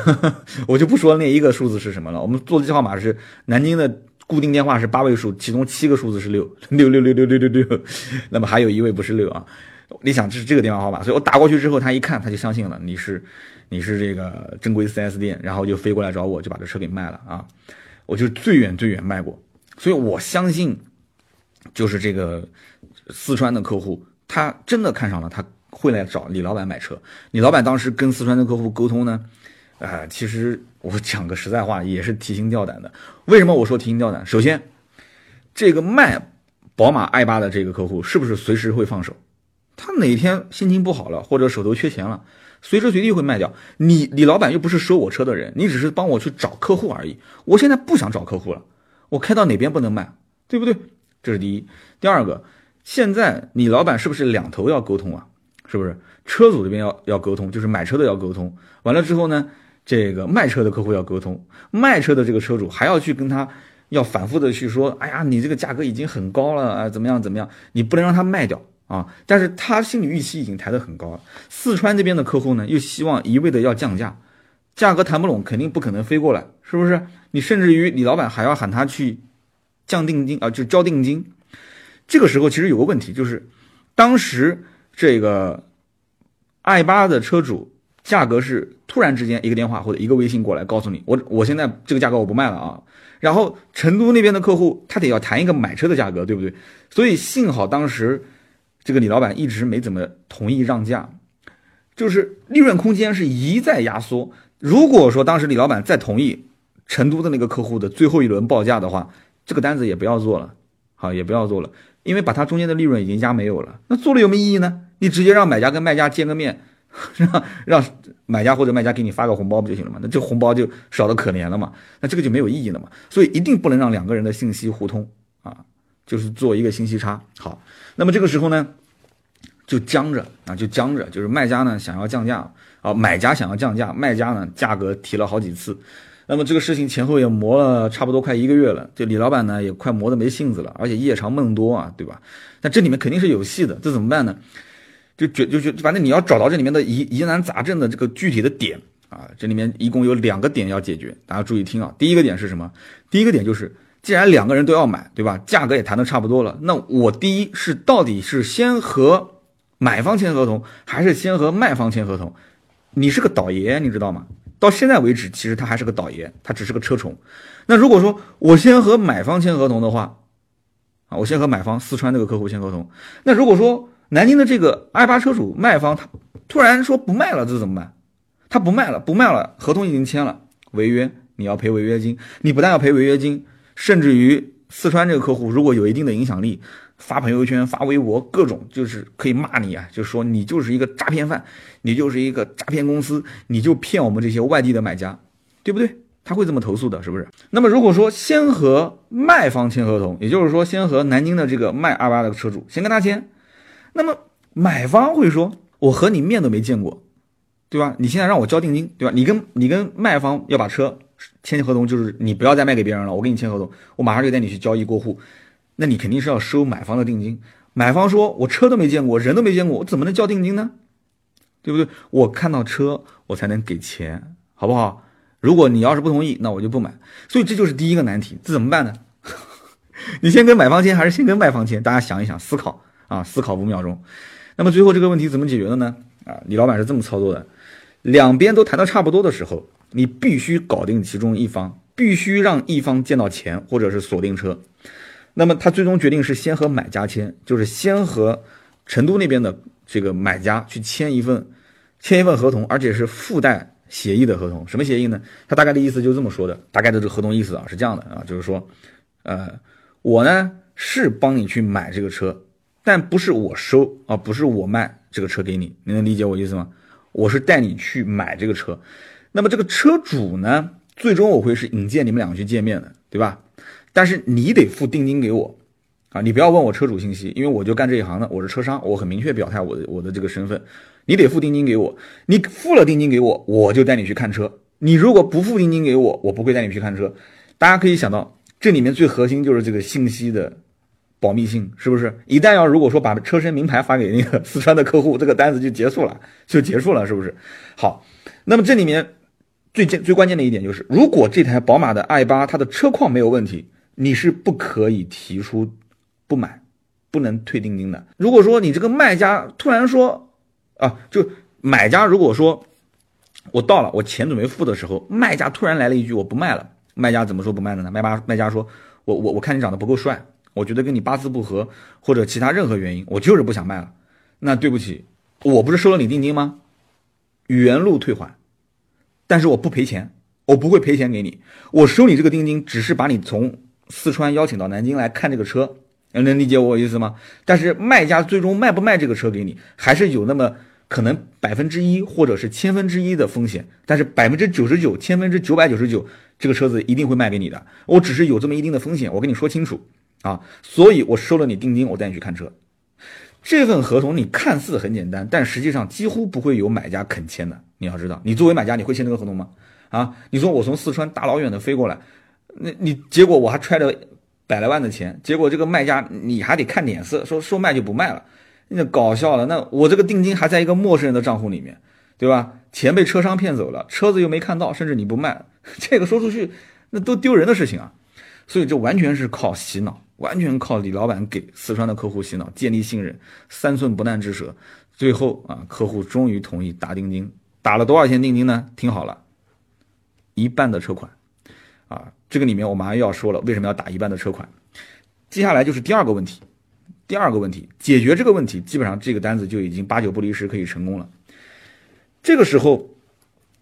[laughs] 我就不说那一个数字是什么了，我们座机号码是南京的固定电话是八位数，其中七个数字是六六六六六六六六，那么还有一位不是六啊。你想这是这个电话号码，所以我打过去之后，他一看他就相信了，你是你是这个正规 4S 店，然后就飞过来找我，就把这车给卖了啊！我就最远最远卖过，所以我相信，就是这个四川的客户，他真的看上了，他会来找李老板买车。李老板当时跟四川的客户沟通呢，啊，其实我讲个实在话，也是提心吊胆的。为什么我说提心吊胆？首先，这个卖宝马 i 八的这个客户是不是随时会放手？他哪天心情不好了，或者手头缺钱了，随时随地会卖掉。你李老板又不是收我车的人，你只是帮我去找客户而已。我现在不想找客户了，我开到哪边不能卖，对不对？这是第一。第二个，现在你老板是不是两头要沟通啊？是不是车主这边要要沟通，就是买车的要沟通，完了之后呢，这个卖车的客户要沟通，卖车的这个车主还要去跟他要反复的去说，哎呀，你这个价格已经很高了啊，怎么样怎么样？你不能让他卖掉。啊！但是他心理预期已经抬得很高了。四川这边的客户呢，又希望一味的要降价，价格谈不拢，肯定不可能飞过来，是不是？你甚至于李老板还要喊他去降定金啊，就交定金。这个时候其实有个问题，就是当时这个 i 八的车主价格是突然之间一个电话或者一个微信过来告诉你，我我现在这个价格我不卖了啊。然后成都那边的客户他得要谈一个买车的价格，对不对？所以幸好当时。这个李老板一直没怎么同意让价，就是利润空间是一再压缩。如果说当时李老板再同意成都的那个客户的最后一轮报价的话，这个单子也不要做了，好也不要做了，因为把它中间的利润已经压没有了。那做了有没有意义呢？你直接让买家跟卖家见个面，[laughs] 让让买家或者卖家给你发个红包不就行了吗？那这红包就少得可怜了嘛。那这个就没有意义了嘛。所以一定不能让两个人的信息互通啊。就是做一个信息差，好，那么这个时候呢，就僵着啊，就僵着，就是卖家呢想要降价啊，买家想要降价，卖家呢价格提了好几次，那么这个事情前后也磨了差不多快一个月了，这李老板呢也快磨得没性子了，而且夜长梦多啊，对吧？那这里面肯定是有戏的，这怎么办呢？就觉就就反正你要找到这里面的疑疑难杂症的这个具体的点啊，这里面一共有两个点要解决，大家注意听啊，第一个点是什么？第一个点就是。既然两个人都要买，对吧？价格也谈的差不多了，那我第一是到底是先和买方签合同，还是先和卖方签合同？你是个倒爷，你知道吗？到现在为止，其实他还是个倒爷，他只是个车虫。那如果说我先和买方签合同的话，啊，我先和买方四川这个客户签合同，那如果说南京的这个 i 八车主卖方他突然说不卖了，这怎么办？他不卖了，不卖了，合同已经签了，违约，你要赔违约金。你不但要赔违约金。甚至于四川这个客户，如果有一定的影响力，发朋友圈、发微博，各种就是可以骂你啊，就说你就是一个诈骗犯，你就是一个诈骗公司，你就骗我们这些外地的买家，对不对？他会这么投诉的，是不是？那么如果说先和卖方签合同，也就是说先和南京的这个卖二八的车主先跟他签，那么买方会说，我和你面都没见过，对吧？你现在让我交定金，对吧？你跟你跟卖方要把车签合同，就是你不要再卖给别人了，我跟你签合同，我马上就带你去交易过户，那你肯定是要收买方的定金。买方说，我车都没见过，人都没见过，我怎么能交定金呢？对不对？我看到车，我才能给钱，好不好？如果你要是不同意，那我就不买。所以这就是第一个难题，这怎么办呢？[laughs] 你先跟买方签还是先跟卖方签？大家想一想，思考啊，思考五秒钟。那么最后这个问题怎么解决的呢？啊，李老板是这么操作的：两边都谈的差不多的时候，你必须搞定其中一方，必须让一方见到钱或者是锁定车。那么他最终决定是先和买家签，就是先和成都那边的这个买家去签一份。签一份合同，而且是附带协议的合同。什么协议呢？他大概的意思就是这么说的。大概的这个合同意思啊是这样的啊，就是说，呃，我呢是帮你去买这个车，但不是我收啊，不是我卖这个车给你。你能理解我意思吗？我是带你去买这个车。那么这个车主呢，最终我会是引荐你们两个去见面的，对吧？但是你得付定金给我啊！你不要问我车主信息，因为我就干这一行的，我是车商，我很明确表态我的我的这个身份。你得付定金给我，你付了定金给我，我就带你去看车。你如果不付定金给我，我不会带你去看车。大家可以想到，这里面最核心就是这个信息的保密性，是不是？一旦要如果说把车身名牌发给那个四川的客户，这个单子就结束了，就结束了，是不是？好，那么这里面最最最关键的一点就是，如果这台宝马的 i 八它的车况没有问题，你是不可以提出不买，不能退定金的。如果说你这个卖家突然说，啊，就买家如果说我到了，我钱准备付的时候，卖家突然来了一句我不卖了，卖家怎么说不卖的呢？卖家卖家说，我我我看你长得不够帅，我觉得跟你八字不合，或者其他任何原因，我就是不想卖了。那对不起，我不是收了你定金吗？原路退还，但是我不赔钱，我不会赔钱给你，我收你这个定金只是把你从四川邀请到南京来看这个车。能理解我意思吗？但是卖家最终卖不卖这个车给你，还是有那么可能百分之一或者是千分之一的风险。但是百分之九十九、千分之九百九十九，这个车子一定会卖给你的。我只是有这么一定的风险，我跟你说清楚啊。所以我收了你定金，我带你去看车。这份合同你看似很简单，但实际上几乎不会有买家肯签的。你要知道，你作为买家，你会签这个合同吗？啊，你说我从四川大老远的飞过来，那你结果我还揣着。百来万的钱，结果这个卖家你还得看脸色，说说卖就不卖了，那搞笑了。那我这个定金还在一个陌生人的账户里面，对吧？钱被车商骗走了，车子又没看到，甚至你不卖，[laughs] 这个说出去那都丢人的事情啊。所以这完全是靠洗脑，完全靠李老板给四川的客户洗脑，建立信任，三寸不烂之舌。最后啊，客户终于同意打定金，打了多少钱定金呢？听好了，一半的车款。啊，这个里面我马上又要说了，为什么要打一半的车款？接下来就是第二个问题，第二个问题解决这个问题，基本上这个单子就已经八九不离十可以成功了。这个时候，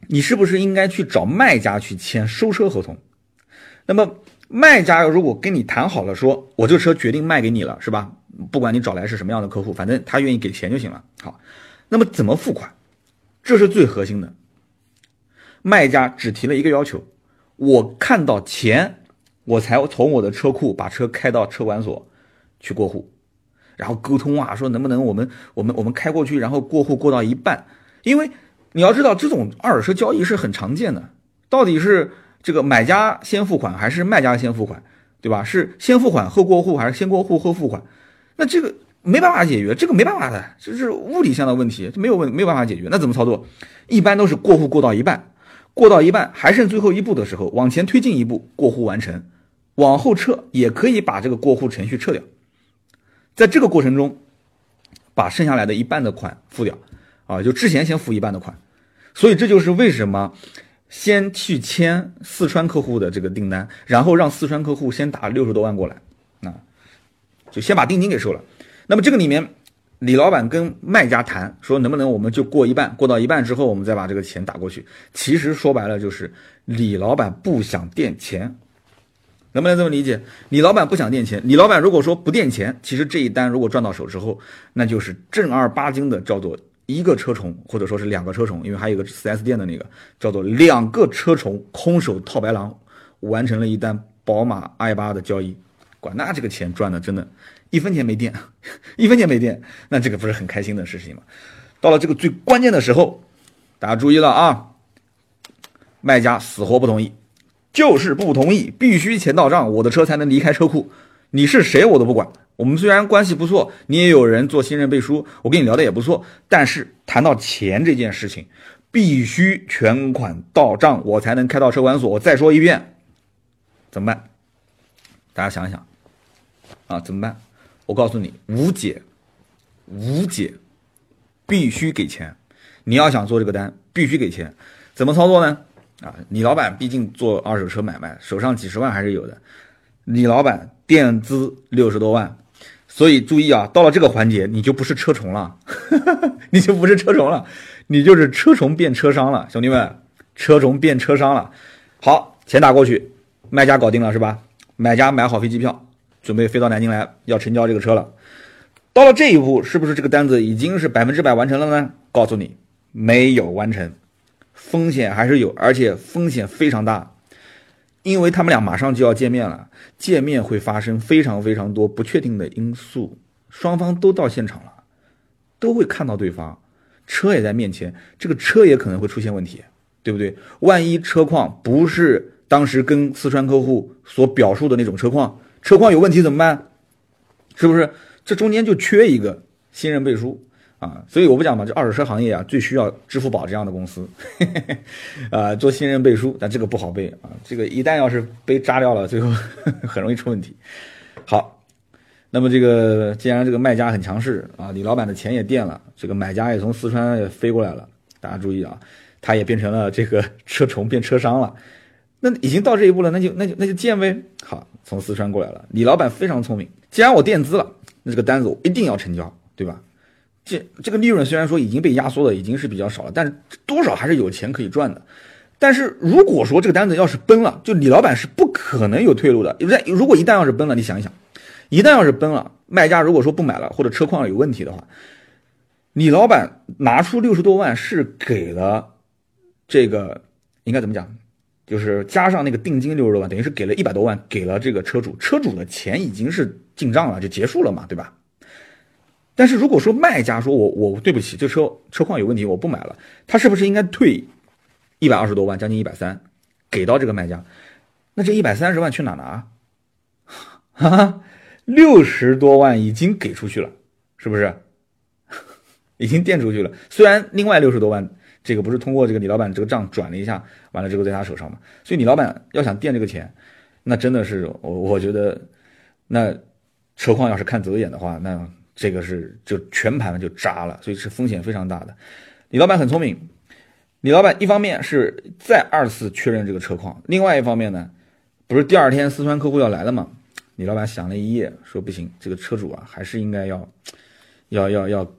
你是不是应该去找卖家去签收车合同？那么卖家如果跟你谈好了，说我这车决定卖给你了，是吧？不管你找来是什么样的客户，反正他愿意给钱就行了。好，那么怎么付款？这是最核心的。卖家只提了一个要求。我看到钱，我才从我的车库把车开到车管所去过户，然后沟通啊，说能不能我们我们我们开过去，然后过户过到一半，因为你要知道这种二手车交易是很常见的，到底是这个买家先付款还是卖家先付款，对吧？是先付款后过户还是先过户后付款？那这个没办法解决，这个没办法的，就是物理上的问题，没有问没有办法解决，那怎么操作？一般都是过户过到一半。过到一半还剩最后一步的时候，往前推进一步，过户完成，往后撤也可以把这个过户程序撤掉，在这个过程中，把剩下来的一半的款付掉，啊，就之前先付一半的款，所以这就是为什么先去签四川客户的这个订单，然后让四川客户先打六十多万过来，啊，就先把定金给收了，那么这个里面。李老板跟卖家谈说，能不能我们就过一半，过到一半之后，我们再把这个钱打过去。其实说白了就是李老板不想垫钱，能不能这么理解？李老板不想垫钱。李老板如果说不垫钱，其实这一单如果赚到手之后，那就是正儿八经的叫做一个车虫，或者说是两个车虫，因为还有个四 S 店的那个叫做两个车虫空手套白狼，完成了一单宝马 i 八的交易，管那这个钱赚的真的，一分钱没垫，[laughs] 一分钱没垫，那这个不是很开心的事情吗？到了这个最关键的时候，大家注意了啊，卖家死活不同意，就是不同意，必须钱到账，我的车才能离开车库，你是谁我都不管。我们虽然关系不错，你也有人做信任背书，我跟你聊的也不错，但是谈到钱这件事情，必须全款到账，我才能开到车管所。我再说一遍，怎么办？大家想一想，啊，怎么办？我告诉你，无解，无解，必须给钱。你要想做这个单，必须给钱。怎么操作呢？啊，你老板毕竟做二手车买卖，手上几十万还是有的。你老板垫资六十多万。所以注意啊，到了这个环节，你就不是车虫了，[laughs] 你就不是车虫了，你就是车虫变车商了，兄弟们，车虫变车商了。好，钱打过去，卖家搞定了是吧？买家买好飞机票，准备飞到南京来要成交这个车了。到了这一步，是不是这个单子已经是百分之百完成了呢？告诉你，没有完成，风险还是有，而且风险非常大。因为他们俩马上就要见面了，见面会发生非常非常多不确定的因素，双方都到现场了，都会看到对方，车也在面前，这个车也可能会出现问题，对不对？万一车况不是当时跟四川客户所表述的那种车况，车况有问题怎么办？是不是？这中间就缺一个信任背书。啊，所以我不讲嘛，这二手车行业啊，最需要支付宝这样的公司，[laughs] 啊，做信任背书，但这个不好背啊，这个一旦要是被扎掉了，最后 [laughs] 很容易出问题。好，那么这个既然这个卖家很强势啊，李老板的钱也垫了，这个买家也从四川也飞过来了，大家注意啊，他也变成了这个车虫变车商了，那已经到这一步了，那就那就那就见呗。好，从四川过来了，李老板非常聪明，既然我垫资了，那这个单子我一定要成交，对吧？这这个利润虽然说已经被压缩的已经是比较少了，但是多少还是有钱可以赚的。但是如果说这个单子要是崩了，就李老板是不可能有退路的。在如果一旦要是崩了，你想一想，一旦要是崩了，卖家如果说不买了或者车况有问题的话，李老板拿出六十多万是给了这个应该怎么讲，就是加上那个定金六十多万，等于是给了一百多万给了这个车主，车主的钱已经是进账了，就结束了嘛，对吧？但是如果说卖家说我我对不起，这车车况有问题，我不买了，他是不是应该退一百二十多万，将近一百三，给到这个卖家？那这一百三十万去哪拿？哈，[laughs] 六十多万已经给出去了，是不是？[laughs] 已经垫出去了。虽然另外六十多万，这个不是通过这个李老板这个账转了一下，完了之后在他手上嘛。所以李老板要想垫这个钱，那真的是我我觉得，那车况要是看走眼的话，那。这个是就全盘就扎了，所以是风险非常大的。李老板很聪明，李老板一方面是再二次确认这个车况，另外一方面呢，不是第二天四川客户要来了吗？李老板想了一夜，说不行，这个车主啊还是应该要要要要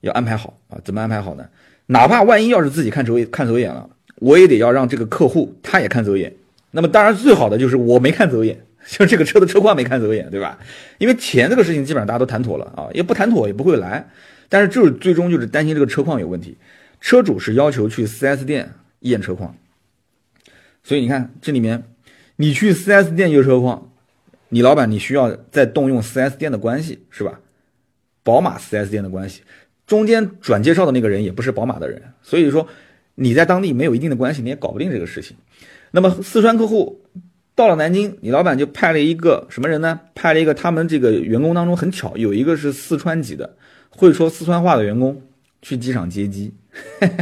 要安排好啊，怎么安排好呢？哪怕万一要是自己看走眼看走眼了，我也得要让这个客户他也看走眼。那么当然最好的就是我没看走眼。[laughs] 就这个车的车况没看走眼，对吧？因为钱这个事情基本上大家都谈妥了啊，也不谈妥也不会来。但是就是最终就是担心这个车况有问题，车主是要求去 4S 店验车况。所以你看这里面，你去 4S 店验车况，你老板你需要再动用 4S 店的关系是吧？宝马 4S 店的关系，中间转介绍的那个人也不是宝马的人，所以说你在当地没有一定的关系，你也搞不定这个事情。那么四川客户。到了南京，你老板就派了一个什么人呢？派了一个他们这个员工当中很巧，有一个是四川籍的，会说四川话的员工去机场接机。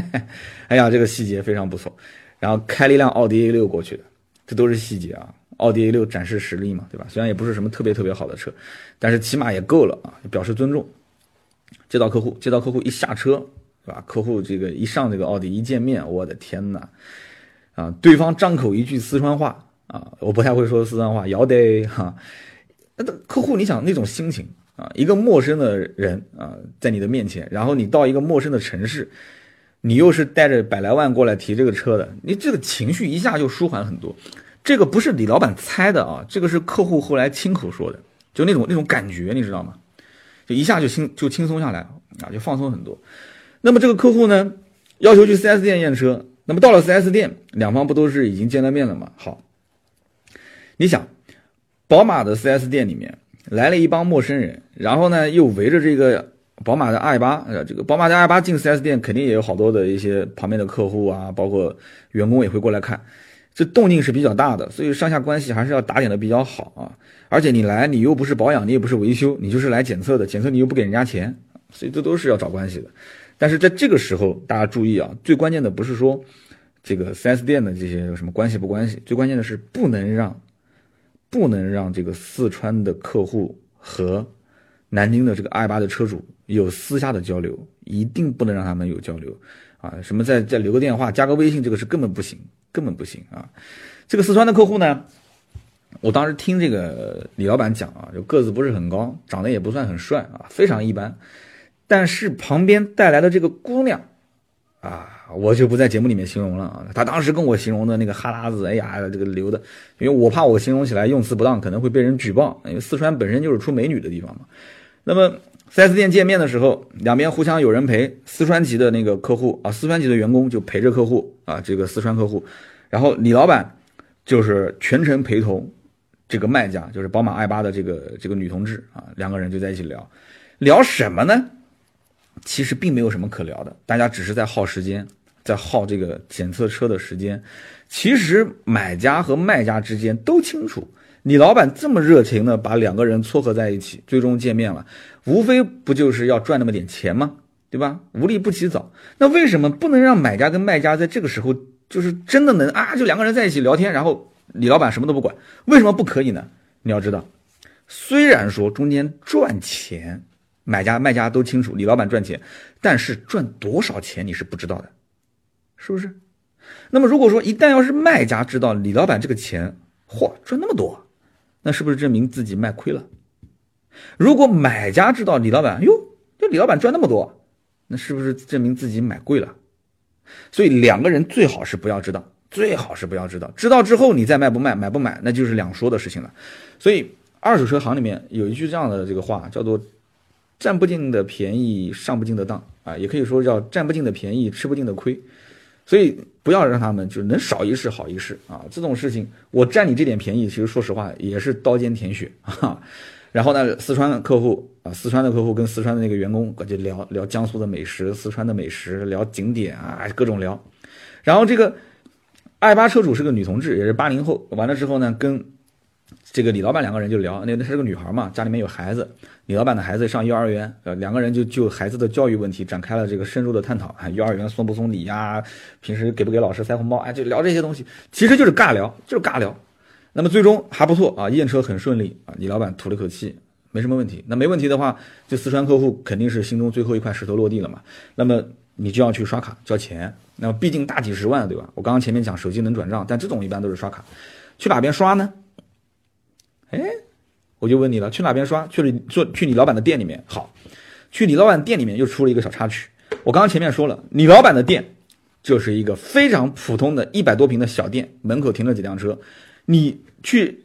[laughs] 哎呀，这个细节非常不错。然后开了一辆奥迪 A 六过去的，这都是细节啊。奥迪 A 六展示实力嘛，对吧？虽然也不是什么特别特别好的车，但是起码也够了啊，表示尊重。接到客户，接到客户一下车，是吧？客户这个一上这个奥迪一见面，我的天哪！啊，对方张口一句四川话。啊，我不太会说四川话，要得哈。那客户，你想那种心情啊，一个陌生的人啊，在你的面前，然后你到一个陌生的城市，你又是带着百来万过来提这个车的，你这个情绪一下就舒缓很多。这个不是李老板猜的啊，这个是客户后来亲口说的，就那种那种感觉，你知道吗？就一下就轻就轻松下来啊，就放松很多。那么这个客户呢，要求去 4S 店验车。那么到了 4S 店，两方不都是已经见了面了吗？好，你想，宝马的 4S 店里面来了一帮陌生人，然后呢又围着这个宝马的 i8，呃，这个宝马的 i8 进 4S 店肯定也有好多的一些旁边的客户啊，包括员工也会过来看，这动静是比较大的，所以上下关系还是要打点的比较好啊。而且你来，你又不是保养，你也不是维修，你就是来检测的，检测你又不给人家钱，所以这都是要找关系的。但是在这个时候，大家注意啊，最关键的不是说这个 4S 店的这些有什么关系不关系，最关键的是不能让不能让这个四川的客户和南京的这个 i 八的车主有私下的交流，一定不能让他们有交流啊！什么再再留个电话、加个微信，这个是根本不行，根本不行啊！这个四川的客户呢，我当时听这个李老板讲啊，就个子不是很高，长得也不算很帅啊，非常一般。但是旁边带来的这个姑娘，啊，我就不在节目里面形容了啊。他当时跟我形容的那个哈喇子，哎呀，这个流的，因为我怕我形容起来用词不当，可能会被人举报。因为四川本身就是出美女的地方嘛。那么 4S 店见面的时候，两边互相有人陪，四川籍的那个客户啊，四川籍的员工就陪着客户啊，这个四川客户，然后李老板就是全程陪同这个卖家，就是宝马 i8 的这个这个女同志啊，两个人就在一起聊，聊什么呢？其实并没有什么可聊的，大家只是在耗时间，在耗这个检测车的时间。其实买家和卖家之间都清楚，李老板这么热情的把两个人撮合在一起，最终见面了，无非不就是要赚那么点钱吗？对吧？无利不起早。那为什么不能让买家跟卖家在这个时候就是真的能啊？就两个人在一起聊天，然后李老板什么都不管，为什么不可以呢？你要知道，虽然说中间赚钱。买家卖家都清楚，李老板赚钱，但是赚多少钱你是不知道的，是不是？那么如果说一旦要是卖家知道李老板这个钱，嚯，赚那么多，那是不是证明自己卖亏了？如果买家知道李老板，哟，这李老板赚那么多，那是不是证明自己买贵了？所以两个人最好是不要知道，最好是不要知道，知道之后你再卖不卖，买不买那就是两说的事情了。所以二手车行里面有一句这样的这个话，叫做。占不尽的便宜，上不尽的当啊，也可以说叫占不尽的便宜，吃不尽的亏。所以不要让他们就是能少一事好一事啊。这种事情我占你这点便宜，其实说实话也是刀尖舔血啊。然后呢，四川客户啊，四川的客户跟四川的那个员工就聊聊江苏的美食、四川的美食，聊景点啊，各种聊。然后这个爱八车主是个女同志，也是八零后。完了之后呢，跟这个李老板两个人就聊，那那是个女孩嘛，家里面有孩子。李老板的孩子上幼儿园，呃，两个人就就孩子的教育问题展开了这个深入的探讨啊，幼儿园送不送礼呀？平时给不给老师塞红包？哎，就聊这些东西，其实就是尬聊，就是尬聊。那么最终还不错啊，验车很顺利啊，李老板吐了口气，没什么问题。那没问题的话，就四川客户肯定是心中最后一块石头落地了嘛。那么你就要去刷卡交钱，那么毕竟大几十万，对吧？我刚刚前面讲手机能转账，但这种一般都是刷卡，去哪边刷呢？哎。我就问你了，去哪边刷？去了做去你老板的店里面。好，去你老板店里面又出了一个小插曲。我刚刚前面说了，你老板的店就是一个非常普通的一百多平的小店，门口停了几辆车。你去，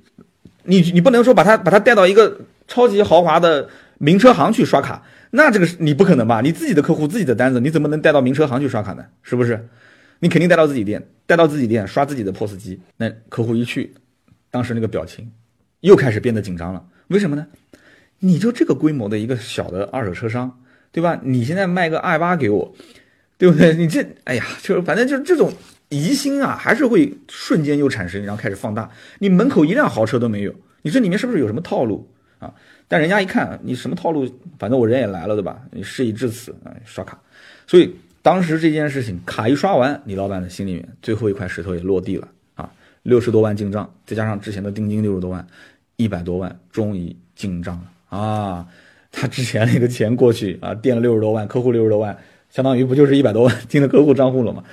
你你不能说把他把他带到一个超级豪华的名车行去刷卡，那这个是你不可能吧？你自己的客户自己的单子，你怎么能带到名车行去刷卡呢？是不是？你肯定带到自己店，带到自己店刷自己的 POS 机。那客户一去，当时那个表情。又开始变得紧张了，为什么呢？你就这个规模的一个小的二手车商，对吧？你现在卖个 i 八给我，对不对？你这，哎呀，就是反正就是这种疑心啊，还是会瞬间又产生，然后开始放大。你门口一辆豪车都没有，你这里面是不是有什么套路啊？但人家一看你什么套路，反正我人也来了，对吧？你事已至此啊，刷卡。所以当时这件事情卡一刷完，李老板的心里面最后一块石头也落地了啊，六十多万进账，再加上之前的定金六十多万。一百多万终于进账了啊！他之前那个钱过去啊，垫了六十多万，客户六十多万，相当于不就是一百多万进了客户账户了吗？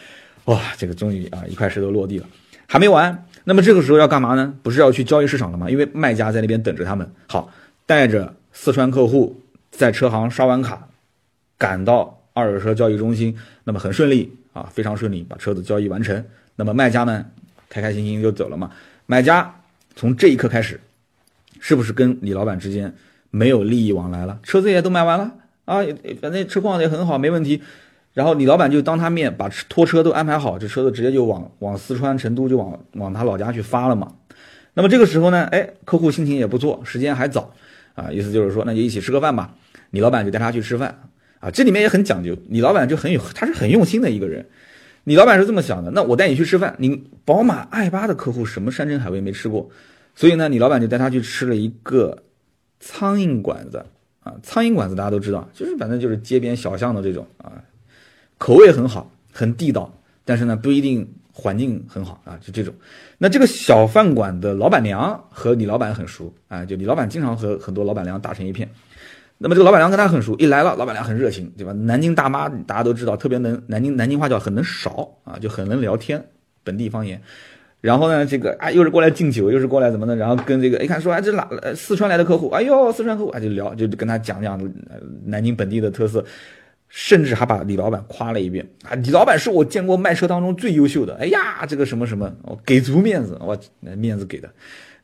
哇，这个终于啊一块石头落地了，还没完。那么这个时候要干嘛呢？不是要去交易市场了吗？因为卖家在那边等着他们。好，带着四川客户在车行刷完卡，赶到二手车交易中心，那么很顺利啊，非常顺利，把车子交易完成。那么卖家呢，开开心心就走了嘛。买家从这一刻开始。是不是跟李老板之间没有利益往来了？车子也都买完了啊，反正车况也很好，没问题。然后李老板就当他面把拖车都安排好，这车子直接就往往四川成都就往往他老家去发了嘛。那么这个时候呢，哎，客户心情也不错，时间还早啊，意思就是说那就一起吃个饭吧。李老板就带他去吃饭啊，这里面也很讲究，李老板就很有，他是很用心的一个人。李老板是这么想的，那我带你去吃饭，你宝马 i 八的客户什么山珍海味没吃过，所以呢，李老板就带他去吃了一个苍蝇馆子啊，苍蝇馆子大家都知道，就是反正就是街边小巷的这种啊。口味很好，很地道，但是呢不一定环境很好啊，就这种。那这个小饭馆的老板娘和李老板很熟啊，就李老板经常和很多老板娘打成一片。那么这个老板娘跟他很熟，一来了，老板娘很热情，对吧？南京大妈大家都知道，特别能南京南京话叫很能少啊，就很能聊天，本地方言。然后呢，这个啊又是过来敬酒，又是过来怎么的？然后跟这个一看说，哎这哪四川来的客户？哎呦四川客户啊就聊，就跟他讲讲南京本地的特色。甚至还把李老板夸了一遍啊！李老板是我见过卖车当中最优秀的。哎呀，这个什么什么，我给足面子，我面子给的。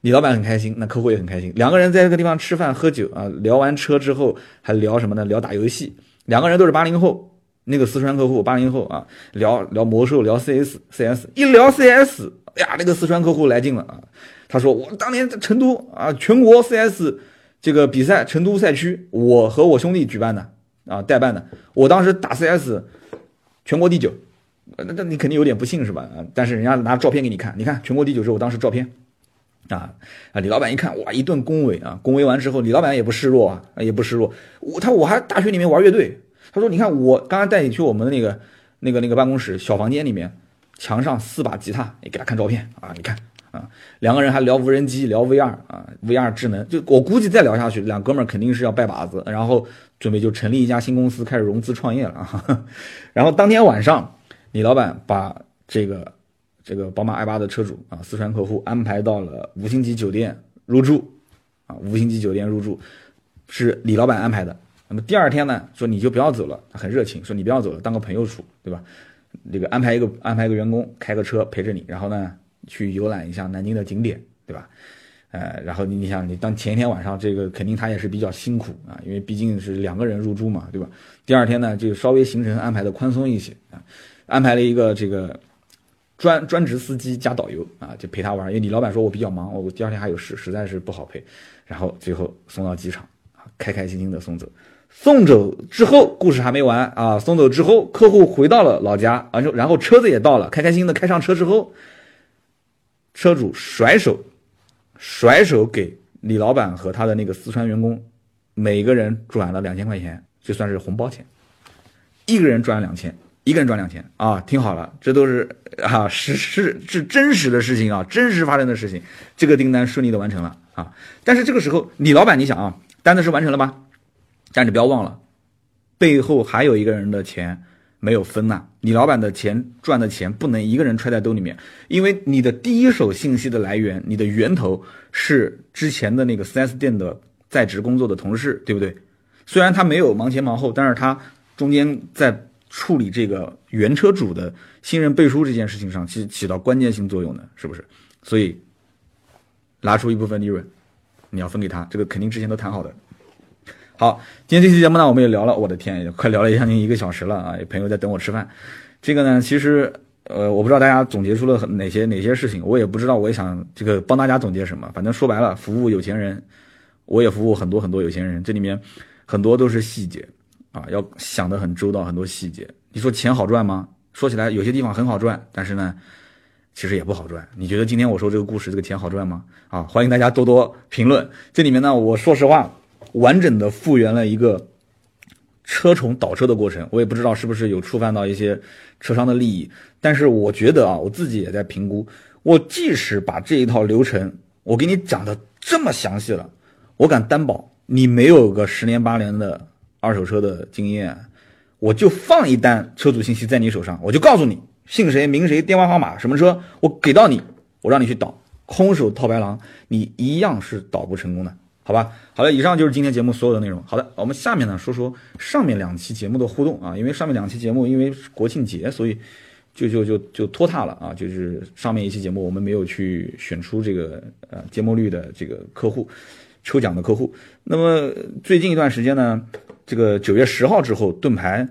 李老板很开心，那客户也很开心。两个人在这个地方吃饭喝酒啊，聊完车之后还聊什么呢？聊打游戏。两个人都是八零后，那个四川客户八零后啊，聊聊魔兽，聊 CS，CS 一聊 CS，哎呀，那个四川客户来劲了啊！他说我当年在成都啊，全国 CS 这个比赛，成都赛区，我和我兄弟举办的。啊，代办的，我当时打 CS，全国第九，那那你肯定有点不信是吧？但是人家拿照片给你看，你看全国第九是我当时照片，啊啊，李老板一看哇，一顿恭维啊，恭维完之后，李老板也不示弱啊，也不示弱，我他我还大学里面玩乐队，他说你看我刚刚带你去我们的那个那个那个办公室小房间里面，墙上四把吉他，你给他看照片啊，你看。啊，两个人还聊无人机，聊 VR 啊，VR 智能，就我估计再聊下去，两哥们儿肯定是要拜把子，然后准备就成立一家新公司，开始融资创业了啊。[laughs] 然后当天晚上，李老板把这个这个宝马 i8 的车主啊，四川客户安排到了五星级酒店入住啊，五星级酒店入住是李老板安排的。那么第二天呢，说你就不要走了，他很热情，说你不要走了，当个朋友处，对吧？这个安排一个安排一个员工开个车陪着你，然后呢？去游览一下南京的景点，对吧？呃，然后你你想，你当前一天晚上这个肯定他也是比较辛苦啊，因为毕竟是两个人入住嘛，对吧？第二天呢，就稍微行程安排的宽松一些啊，安排了一个这个专专职司机加导游啊，就陪他玩。因为李老板说我比较忙，我第二天还有事，实在是不好陪。然后最后送到机场，开开心心的送走。送走之后，故事还没完啊！送走之后，客户回到了老家，然后然后车子也到了，开开心心的开上车之后。车主甩手，甩手给李老板和他的那个四川员工，每个人转了两千块钱，就算是红包钱。一个人赚两千，一个人赚两千啊！听好了，这都是啊，实是是真实的事情啊，真实发生的事情。这个订单顺利的完成了啊！但是这个时候，李老板，你想啊，单子是完成了吧？但你不要忘了，背后还有一个人的钱。没有分呐，你老板的钱赚的钱不能一个人揣在兜里面，因为你的第一手信息的来源，你的源头是之前的那个 4S 店的在职工作的同事，对不对？虽然他没有忙前忙后，但是他中间在处理这个原车主的信任背书这件事情上，其实起到关键性作用的，是不是？所以拿出一部分利润，你要分给他，这个肯定之前都谈好的。好，今天这期节目呢，我们也聊了，我的天，也快聊了将近一个小时了啊！有朋友在等我吃饭。这个呢，其实呃，我不知道大家总结出了哪些哪些事情，我也不知道，我也想这个帮大家总结什么。反正说白了，服务有钱人，我也服务很多很多有钱人，这里面很多都是细节啊，要想得很周到，很多细节。你说钱好赚吗？说起来有些地方很好赚，但是呢，其实也不好赚。你觉得今天我说这个故事，这个钱好赚吗？啊，欢迎大家多多评论。这里面呢，我说实话。完整的复原了一个车虫倒车的过程，我也不知道是不是有触犯到一些车商的利益，但是我觉得啊，我自己也在评估，我即使把这一套流程我给你讲的这么详细了，我敢担保你没有个十年八年的二手车的经验，我就放一单车主信息在你手上，我就告诉你姓谁名谁电话号码什么车，我给到你，我让你去倒，空手套白狼，你一样是倒不成功的。好吧，好了，以上就是今天节目所有的内容。好的，我们下面呢说说上面两期节目的互动啊，因为上面两期节目因为国庆节，所以就就就就拖沓了啊，就是上面一期节目我们没有去选出这个呃节目率的这个客户抽奖的客户。那么最近一段时间呢，这个九月十号之后盾牌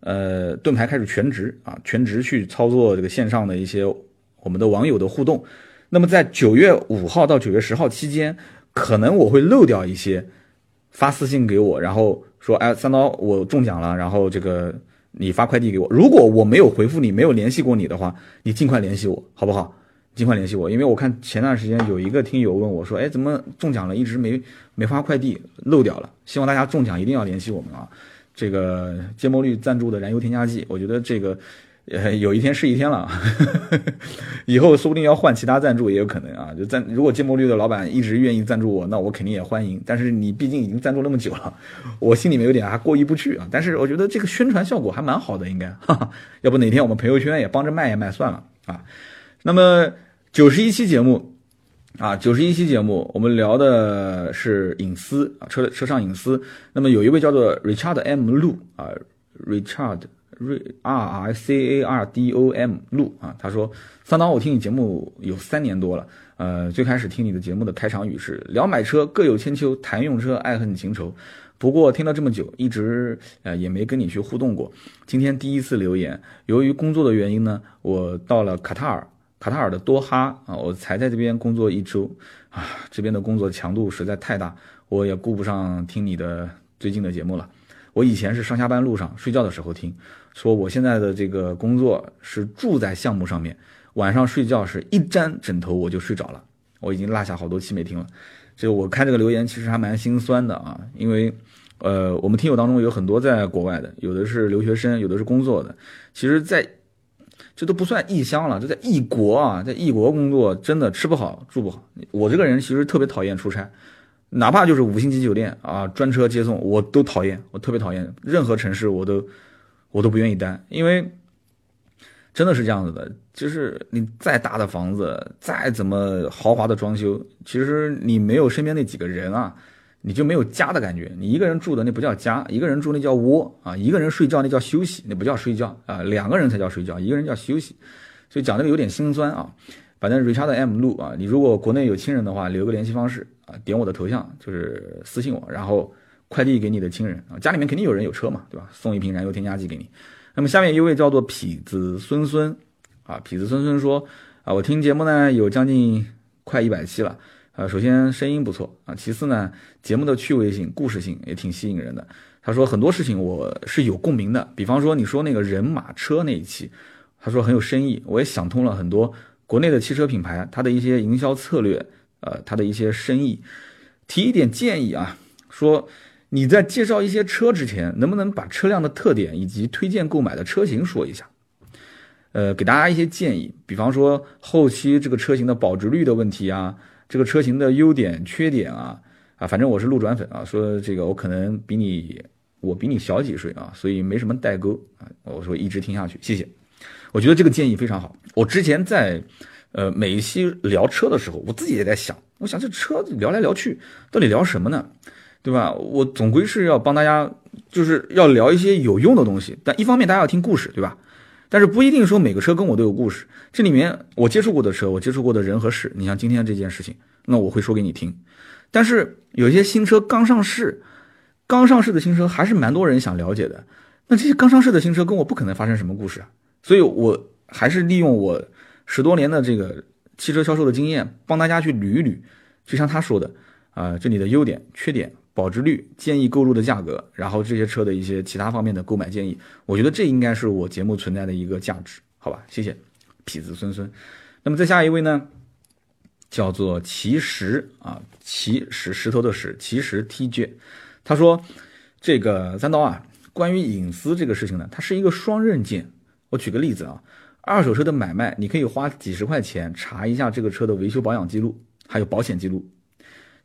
呃，盾牌开始全职啊，全职去操作这个线上的一些我们的网友的互动。那么在九月五号到九月十号期间，可能我会漏掉一些发私信给我，然后说，哎，三刀我中奖了，然后这个你发快递给我。如果我没有回复你，没有联系过你的话，你尽快联系我，好不好？尽快联系我，因为我看前段时间有一个听友问我说：“哎，怎么中奖了，一直没没发快递，漏掉了。”希望大家中奖一定要联系我们啊！这个芥末绿赞助的燃油添加剂，我觉得这个呃有一天是一天了，[laughs] 以后说不定要换其他赞助也有可能啊。就赞如果芥末绿的老板一直愿意赞助我，那我肯定也欢迎。但是你毕竟已经赞助那么久了，[laughs] 我心里面有点还过意不去啊。但是我觉得这个宣传效果还蛮好的，应该，哈哈，要不哪天我们朋友圈也帮着卖一卖算了啊。那么九十一期节目啊，九十一期节目，我们聊的是隐私啊，车车上隐私。那么有一位叫做 Richard M. 路啊，Richard 瑞 R I C A R D O M 路啊，他说：三刀，我听你节目有三年多了，呃，最开始听你的节目的开场语是聊买车各有千秋，谈用车爱恨情仇。不过听了这么久，一直呃也没跟你去互动过。今天第一次留言，由于工作的原因呢，我到了卡塔尔。卡塔尔的多哈啊，我才在这边工作一周啊，这边的工作强度实在太大，我也顾不上听你的最近的节目了。我以前是上下班路上睡觉的时候听，说我现在的这个工作是住在项目上面，晚上睡觉是一沾枕头我就睡着了。我已经落下好多期没听了，就我看这个留言其实还蛮心酸的啊，因为呃，我们听友当中有很多在国外的，有的是留学生，有的是工作的，其实，在。这都不算异乡了，这在异国啊，在异国工作真的吃不好住不好。我这个人其实特别讨厌出差，哪怕就是五星级酒店啊，专车接送我都讨厌，我特别讨厌任何城市我都我都不愿意待，因为真的是这样子的，就是你再大的房子，再怎么豪华的装修，其实你没有身边那几个人啊。你就没有家的感觉，你一个人住的那不叫家，一个人住那叫窝啊，一个人睡觉那叫休息，那不叫睡觉啊，两个人才叫睡觉，一个人叫休息，所以讲这个有点心酸啊。反正 Richard M 路啊，你如果国内有亲人的话，留个联系方式啊，点我的头像就是私信我，然后快递给你的亲人啊，家里面肯定有人有车嘛，对吧？送一瓶燃油添加剂给你。那么下面一位叫做痞子孙孙啊，痞子孙孙说啊，我听节目呢有将近快一百期了。呃，首先声音不错啊，其次呢，节目的趣味性、故事性也挺吸引人的。他说很多事情我是有共鸣的，比方说你说那个人马车那一期，他说很有深意，我也想通了很多国内的汽车品牌它的一些营销策略，呃，它的一些深意，提一点建议啊，说你在介绍一些车之前，能不能把车辆的特点以及推荐购买的车型说一下？呃，给大家一些建议，比方说后期这个车型的保值率的问题啊。这个车型的优点、缺点啊，啊，反正我是路转粉啊，说这个我可能比你，我比你小几岁啊，所以没什么代沟啊。我说一直听下去，谢谢。我觉得这个建议非常好。我之前在，呃，每一期聊车的时候，我自己也在想，我想这车聊来聊去，到底聊什么呢？对吧？我总归是要帮大家，就是要聊一些有用的东西。但一方面大家要听故事，对吧？但是不一定说每个车跟我都有故事。这里面我接触过的车，我接触过的人和事，你像今天这件事情，那我会说给你听。但是有些新车刚上市，刚上市的新车还是蛮多人想了解的。那这些刚上市的新车跟我不可能发生什么故事啊，所以我还是利用我十多年的这个汽车销售的经验，帮大家去捋一捋。就像他说的，啊，这里的优点、缺点。保值率、建议购入的价格，然后这些车的一些其他方面的购买建议，我觉得这应该是我节目存在的一个价值，好吧？谢谢，痞子孙孙。那么再下一位呢，叫做奇石啊，奇石石头的石，奇石 TJ，他说这个三刀啊，关于隐私这个事情呢，它是一个双刃剑。我举个例子啊，二手车的买卖，你可以花几十块钱查一下这个车的维修保养记录，还有保险记录，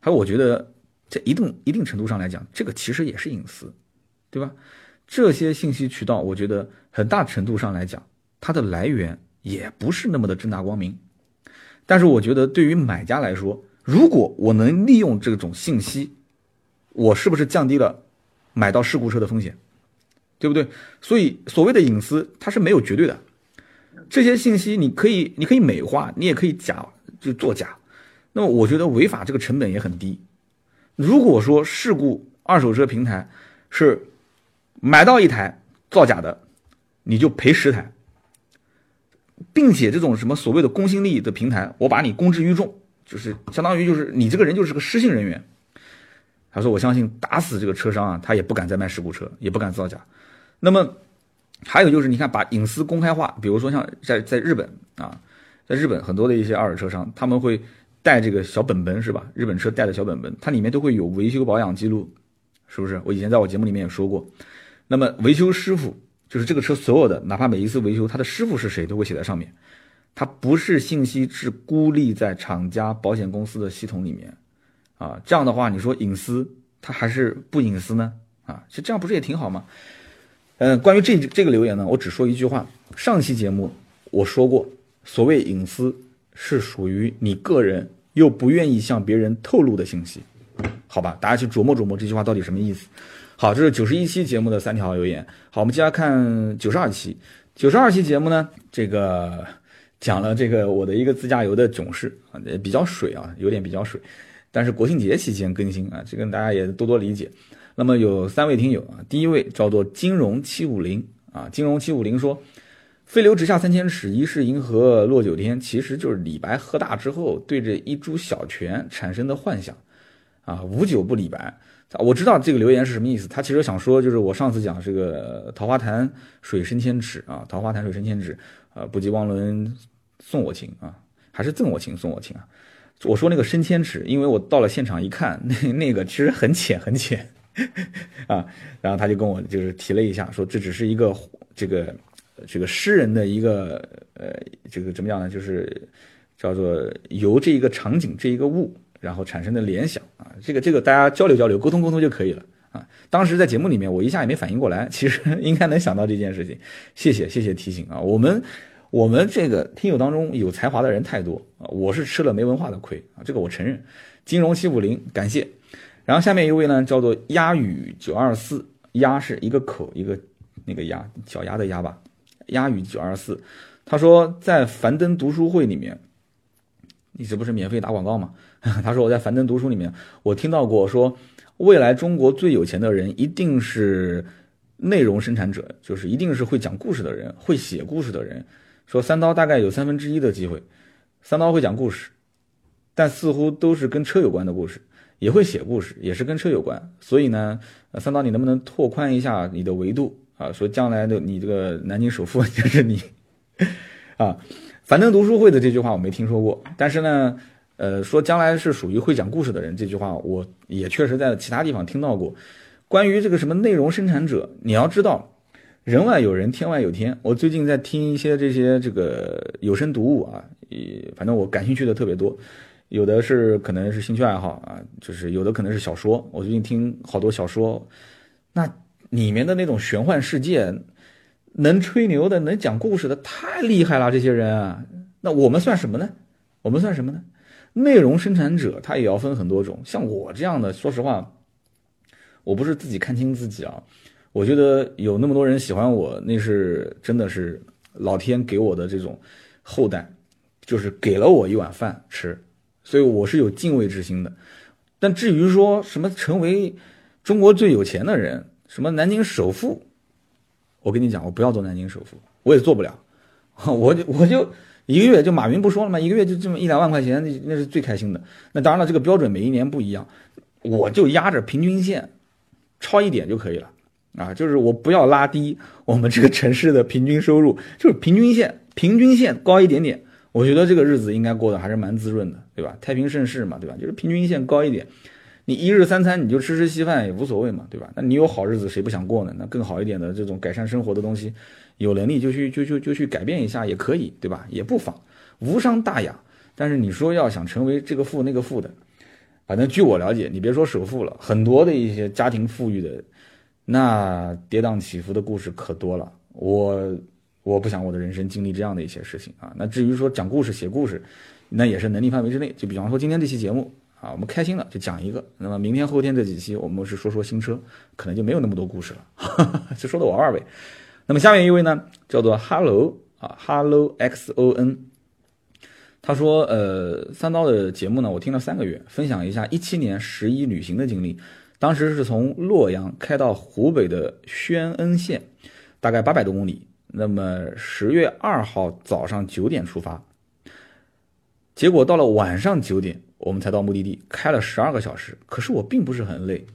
还有我觉得。在一定一定程度上来讲，这个其实也是隐私，对吧？这些信息渠道，我觉得很大程度上来讲，它的来源也不是那么的正大光明。但是，我觉得对于买家来说，如果我能利用这种信息，我是不是降低了买到事故车的风险？对不对？所以，所谓的隐私，它是没有绝对的。这些信息你可以，你可以美化，你也可以假，就作假。那么，我觉得违法这个成本也很低。如果说事故二手车平台是买到一台造假的，你就赔十台，并且这种什么所谓的公信力的平台，我把你公之于众，就是相当于就是你这个人就是个失信人员。他说：“我相信打死这个车商啊，他也不敢再卖事故车，也不敢造假。那么还有就是，你看把隐私公开化，比如说像在在日本啊，在日本很多的一些二手车商，他们会带这个小本本是吧？日本车带的小本本，它里面都会有维修保养记录，是不是？我以前在我节目里面也说过。那么维修师傅就是这个车所有的，哪怕每一次维修，他的师傅是谁都会写在上面，它不是信息是孤立在厂家保险公司的系统里面。”啊，这样的话，你说隐私它还是不隐私呢？啊，其实这样不是也挺好吗？嗯，关于这这个留言呢，我只说一句话：上期节目我说过，所谓隐私是属于你个人又不愿意向别人透露的信息，好吧？大家去琢磨琢磨这句话到底什么意思。好，这是九十一期节目的三条留言。好，我们接下来看九十二期。九十二期节目呢，这个讲了这个我的一个自驾游的囧事啊，也比较水啊，有点比较水。但是国庆节期间更新啊，这个大家也多多理解。那么有三位听友啊，第一位叫做金融七五零啊，金融七五零说，飞流直下三千尺，疑是银河落九天，其实就是李白喝大之后对着一株小泉产生的幻想啊。无酒不李白，我知道这个留言是什么意思。他其实想说，就是我上次讲这个桃花潭水深千尺啊，桃花潭水深千尺，呃，不及汪伦送我情啊，还是赠我情送我情啊。我说那个深千尺，因为我到了现场一看，那那个其实很浅很浅，[laughs] 啊，然后他就跟我就是提了一下，说这只是一个这个这个诗人的一个呃这个怎么讲呢？就是叫做由这一个场景这一个物，然后产生的联想啊，这个这个大家交流交流沟通沟通就可以了啊。当时在节目里面我一下也没反应过来，[laughs] 其实应该能想到这件事情，谢谢谢谢提醒啊，我们。我们这个听友当中有才华的人太多啊，我是吃了没文化的亏啊，这个我承认。金融七五零，感谢。然后下面一位呢，叫做鸭语九二四，鸭是一个口一个那个鸭，小鸭的鸭吧。鸭语九二四，他说在樊登读书会里面，你这不是免费打广告吗？他说我在樊登读书里面，我听到过说，未来中国最有钱的人一定是内容生产者，就是一定是会讲故事的人，会写故事的人。说三刀大概有三分之一的机会，三刀会讲故事，但似乎都是跟车有关的故事，也会写故事，也是跟车有关。所以呢，三刀你能不能拓宽一下你的维度啊？说将来的你这个南京首富 [laughs] 就是你啊。樊登读书会的这句话我没听说过，但是呢，呃，说将来是属于会讲故事的人这句话，我也确实在其他地方听到过。关于这个什么内容生产者，你要知道。人外有人，天外有天。我最近在听一些这些这个有声读物啊，也反正我感兴趣的特别多。有的是可能是兴趣爱好啊，就是有的可能是小说。我最近听好多小说，那里面的那种玄幻世界，能吹牛的、能讲故事的太厉害了。这些人啊，那我们算什么呢？我们算什么呢？内容生产者他也要分很多种。像我这样的，说实话，我不是自己看清自己啊。我觉得有那么多人喜欢我，那是真的是老天给我的这种后代，就是给了我一碗饭吃，所以我是有敬畏之心的。但至于说什么成为中国最有钱的人，什么南京首富，我跟你讲，我不要做南京首富，我也做不了。[laughs] 我就我就一个月就马云不说了吗？一个月就这么一两万块钱，那那是最开心的。那当然了，这个标准每一年不一样，我就压着平均线，超一点就可以了。啊，就是我不要拉低我们这个城市的平均收入，就是平均线，平均线高一点点，我觉得这个日子应该过得还是蛮滋润的，对吧？太平盛世嘛，对吧？就是平均线高一点，你一日三餐你就吃吃稀饭也无所谓嘛，对吧？那你有好日子谁不想过呢？那更好一点的这种改善生活的东西，有能力就去就就就去改变一下也可以，对吧？也不妨，无伤大雅。但是你说要想成为这个富那个富的，反正据我了解，你别说首富了，很多的一些家庭富裕的。那跌宕起伏的故事可多了，我我不想我的人生经历这样的一些事情啊。那至于说讲故事、写故事，那也是能力范围之内。就比方说今天这期节目啊，我们开心了就讲一个。那么明天、后天这几期我们是说说新车，可能就没有那么多故事了，哈 [laughs] 哈就说的我二位。那么下面一位呢，叫做 Hello 啊，Hello X O N，他说呃，三刀的节目呢，我听了三个月，分享一下一七年十一旅行的经历。当时是从洛阳开到湖北的宣恩县，大概八百多公里。那么十月二号早上九点出发，结果到了晚上九点，我们才到目的地，开了十二个小时。可是我并不是很累，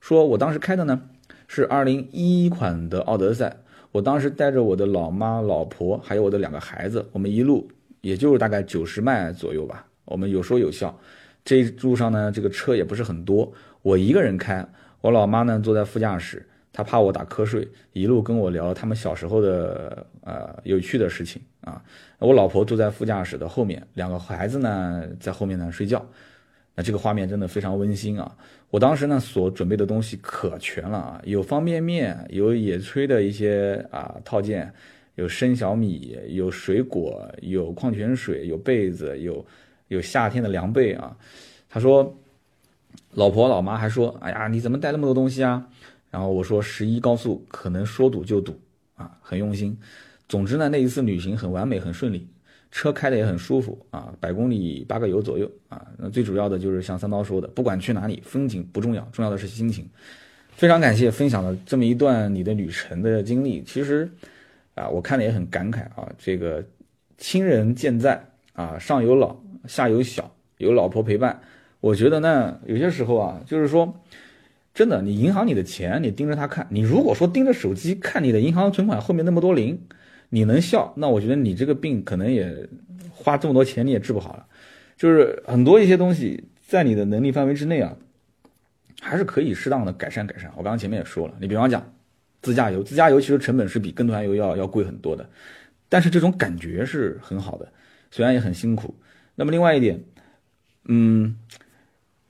说我当时开的呢是二零一一款的奥德赛，我当时带着我的老妈、老婆还有我的两个孩子，我们一路也就是大概九十迈左右吧，我们有说有笑。这路上呢，这个车也不是很多，我一个人开，我老妈呢坐在副驾驶。他怕我打瞌睡，一路跟我聊他们小时候的呃有趣的事情啊。我老婆坐在副驾驶的后面，两个孩子呢在后面呢睡觉。那这个画面真的非常温馨啊！我当时呢所准备的东西可全了啊，有方便面，有野炊的一些啊套件，有生小米，有水果，有矿泉水，有被子，有有夏天的凉被啊。他说，老婆老妈还说，哎呀，你怎么带那么多东西啊？然后我说十一高速可能说堵就堵啊，很用心。总之呢，那一次旅行很完美，很顺利，车开的也很舒服啊，百公里八个油左右啊。那最主要的就是像三刀说的，不管去哪里，风景不重要，重要的是心情。非常感谢分享了这么一段你的旅程的经历。其实啊，我看了也很感慨啊，这个亲人健在啊，上有老下有小，有老婆陪伴。我觉得呢，有些时候啊，就是说。真的，你银行里的钱，你盯着它看。你如果说盯着手机看你的银行存款后面那么多零，你能笑，那我觉得你这个病可能也花这么多钱你也治不好了。就是很多一些东西在你的能力范围之内啊，还是可以适当的改善改善。我刚刚前面也说了，你比方讲自驾游，自驾游其实成本是比跟团游要要贵很多的，但是这种感觉是很好的，虽然也很辛苦。那么另外一点，嗯，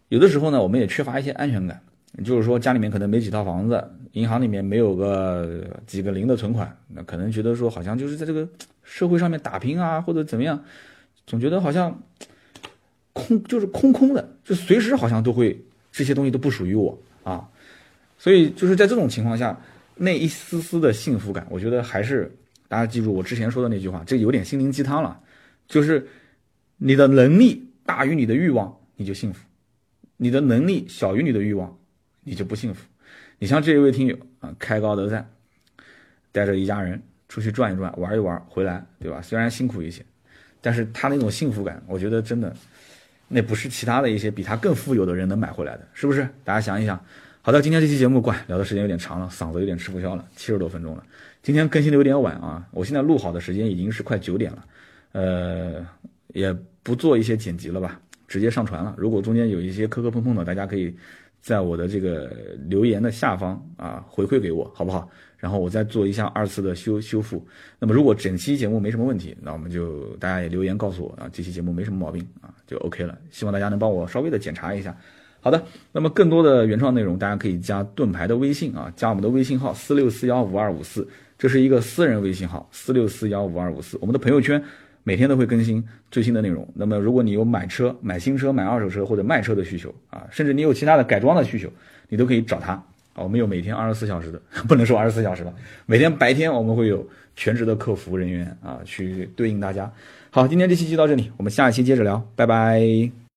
有的时候呢，我们也缺乏一些安全感。就是说，家里面可能没几套房子，银行里面没有个几个零的存款，那可能觉得说，好像就是在这个社会上面打拼啊，或者怎么样，总觉得好像空就是空空的，就随时好像都会这些东西都不属于我啊。所以就是在这种情况下，那一丝丝的幸福感，我觉得还是大家记住我之前说的那句话，这有点心灵鸡汤了，就是你的能力大于你的欲望，你就幸福；你的能力小于你的欲望。你就不幸福。你像这一位听友啊，开高德赞，带着一家人出去转一转、玩一玩回来，对吧？虽然辛苦一些，但是他那种幸福感，我觉得真的，那不是其他的一些比他更富有的人能买回来的，是不是？大家想一想。好的，今天这期节目，怪聊的时间有点长了，嗓子有点吃不消了，七十多分钟了。今天更新的有点晚啊，我现在录好的时间已经是快九点了，呃，也不做一些剪辑了吧，直接上传了。如果中间有一些磕磕碰碰的，大家可以。在我的这个留言的下方啊，回馈给我好不好？然后我再做一下二次的修修复。那么如果整期节目没什么问题，那我们就大家也留言告诉我啊，这期节目没什么毛病啊，就 OK 了。希望大家能帮我稍微的检查一下。好的，那么更多的原创内容，大家可以加盾牌的微信啊，加我们的微信号四六四幺五二五四，这是一个私人微信号四六四幺五二五四，我们的朋友圈。每天都会更新最新的内容。那么，如果你有买车、买新车、买二手车或者卖车的需求啊，甚至你有其他的改装的需求，你都可以找他啊。我们有每天二十四小时的，[laughs] 不能说二十四小时了，每天白天我们会有全职的客服人员啊，去对应大家。好，今天这期就到这里，我们下一期接着聊，拜拜。